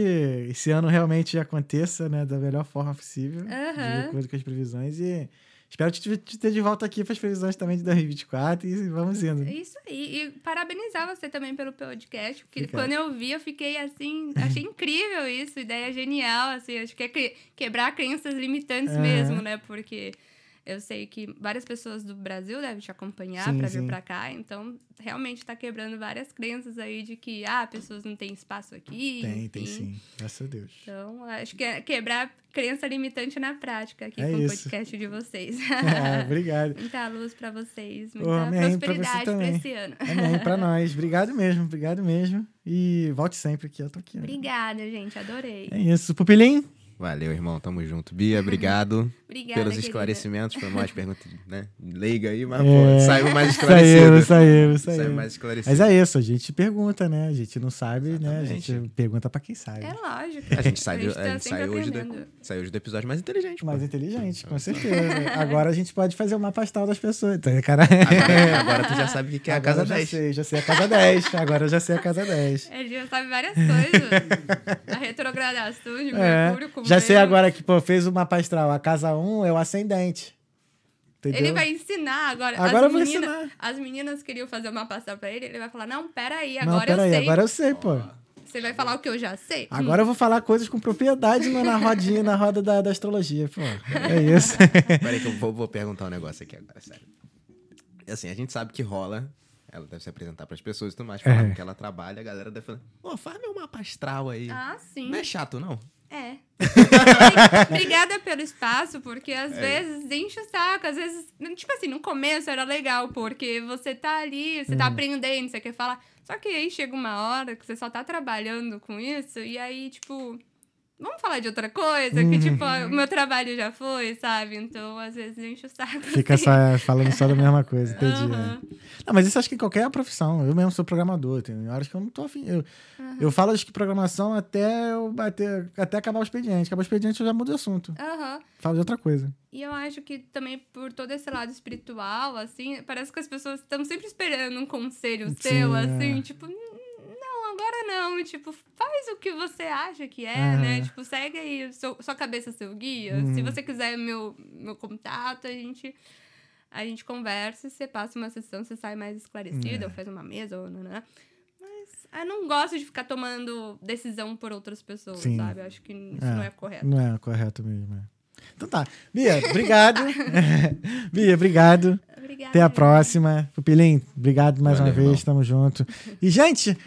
esse ano realmente aconteça, né, da melhor forma possível, de acordo com as previsões. E espero te, te ter de volta aqui para as previsões também de 2024 e vamos indo. Isso aí. E parabenizar você também pelo podcast, porque Fica. quando eu vi, eu fiquei assim, achei incrível isso, ideia genial, assim, acho que é que- quebrar crenças limitantes Aham. mesmo, né? Porque eu sei que várias pessoas do Brasil devem te acompanhar para vir para cá, então realmente tá quebrando várias crenças aí de que, ah, pessoas não têm espaço aqui. Tem, tem enfim. sim. Graças a Deus. Então, acho que é quebrar crença limitante na prática aqui É com o isso. podcast de vocês. [LAUGHS] Ah, obrigado. Muita luz pra vocês, muita você prosperidade também. esse ano. Amém pra [LAUGHS] nós. Obrigado mesmo, obrigado mesmo. E volte sempre aqui, eu tô aqui. né? Obrigada, gente, adorei. É isso. Pupilim? Valeu, irmão. Tamo junto. Bia, obrigado [LAUGHS] Obrigada, pelos querida. esclarecimentos. Foi mais pergunta, né? Leiga aí, mas É. pô, saiu mais Saiu, esclarecido. saiu, Saiu saiu. mais esclarecido. Mas é isso, a gente pergunta, né? A gente não sabe, né? A Exatamente. gente pergunta pra quem sabe. É lógico. A gente sai, A gente a tá gente sempre sai hoje, do, saiu hoje do episódio mais inteligente. pô. Mais inteligente, com certeza. [LAUGHS] Agora a gente pode fazer o mapa astral das pessoas. Então, cara... Agora, agora tu já sabe o que é a Agora casa eu já 10. sei, já sei a casa 10. Agora eu já sei a casa 10. Ele já sabe várias coisas. [LAUGHS] a retrogradação de É, Mercúrio com já sei agora que, pô, fez o mapa astral. A casa 1 é o ascendente. Entendeu? Ele vai ensinar agora. Agora eu as, vou menina- ensinar. as meninas queriam fazer uma passar pra ele, ele vai falar: Não, peraí, Não, agora eu peraí, sei. agora eu sei, pô. Você vai falar o que eu já sei? Agora eu vou falar coisas com propriedade na, na rodinha, na roda da, da astrologia, pô. É isso. [LAUGHS] Peraí que eu vou, vou perguntar um negócio aqui agora, sério. Assim, a gente sabe que rola. Ela deve se apresentar pras pessoas e tudo mais. Falando É. que ela trabalha, a galera deve falar, pô, faz meu mapa astral aí. Ah, sim. Não é chato, não? É. [LAUGHS] Obrigada pelo espaço, porque às É. vezes enche o saco, às vezes, tipo assim, no começo era legal, porque você tá ali, você tá Uhum. aprendendo, você quer falar. Só que aí chega uma hora que você só tá trabalhando com isso, e aí, tipo, vamos falar de outra coisa, que, Uhum. tipo, o meu trabalho já foi, sabe? Então, às vezes enche o saco. Fica assim. só falando só da mesma coisa, entendi. É. Não, mas isso acho que qualquer profissão. Eu mesmo sou programador, tem horas que eu não tô afim. Eu, eu falo que programação até eu bater, até acabar o expediente. Acabar o expediente eu já mudo de assunto. Aham. Falo de outra coisa. E eu acho que também por todo esse lado espiritual, assim, parece que as pessoas estão sempre esperando um conselho Sim, seu, é. assim, tipo, "N- não, agora não. E, tipo, faz o que você acha que é, né? Tipo, segue aí, seu, sua cabeça, seu guia. Uhum. Se você quiser meu, meu contato, a gente. A gente conversa, você passa uma sessão, você sai mais esclarecido, É. ou faz uma mesa, ou não, né? Mas eu não gosto de ficar tomando decisão por outras pessoas, Sim. sabe? Eu acho que isso É. não é correto. Não é correto mesmo. é. Então tá. Bia, obrigado. [LAUGHS] Bia, obrigado. Obrigada. Até a próxima. Pupilim, obrigado mais Valeu, uma vez. irmão. Tamo junto. E, gente,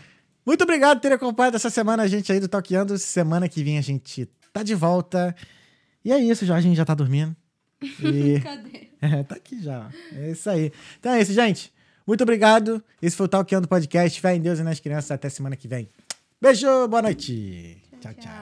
muito obrigado por ter acompanhado essa semana a gente aí do Talkeando. Semana que vem a gente tá de volta. E é isso, Jorginho já tá dormindo. [LAUGHS] E Cadê? é, tá aqui já. É isso aí. Então é isso, gente. Muito obrigado. Esse foi o Talkando Podcast. Fé em Deus e nas crianças. Até semana que vem. Beijo, boa noite. tchau. tchau.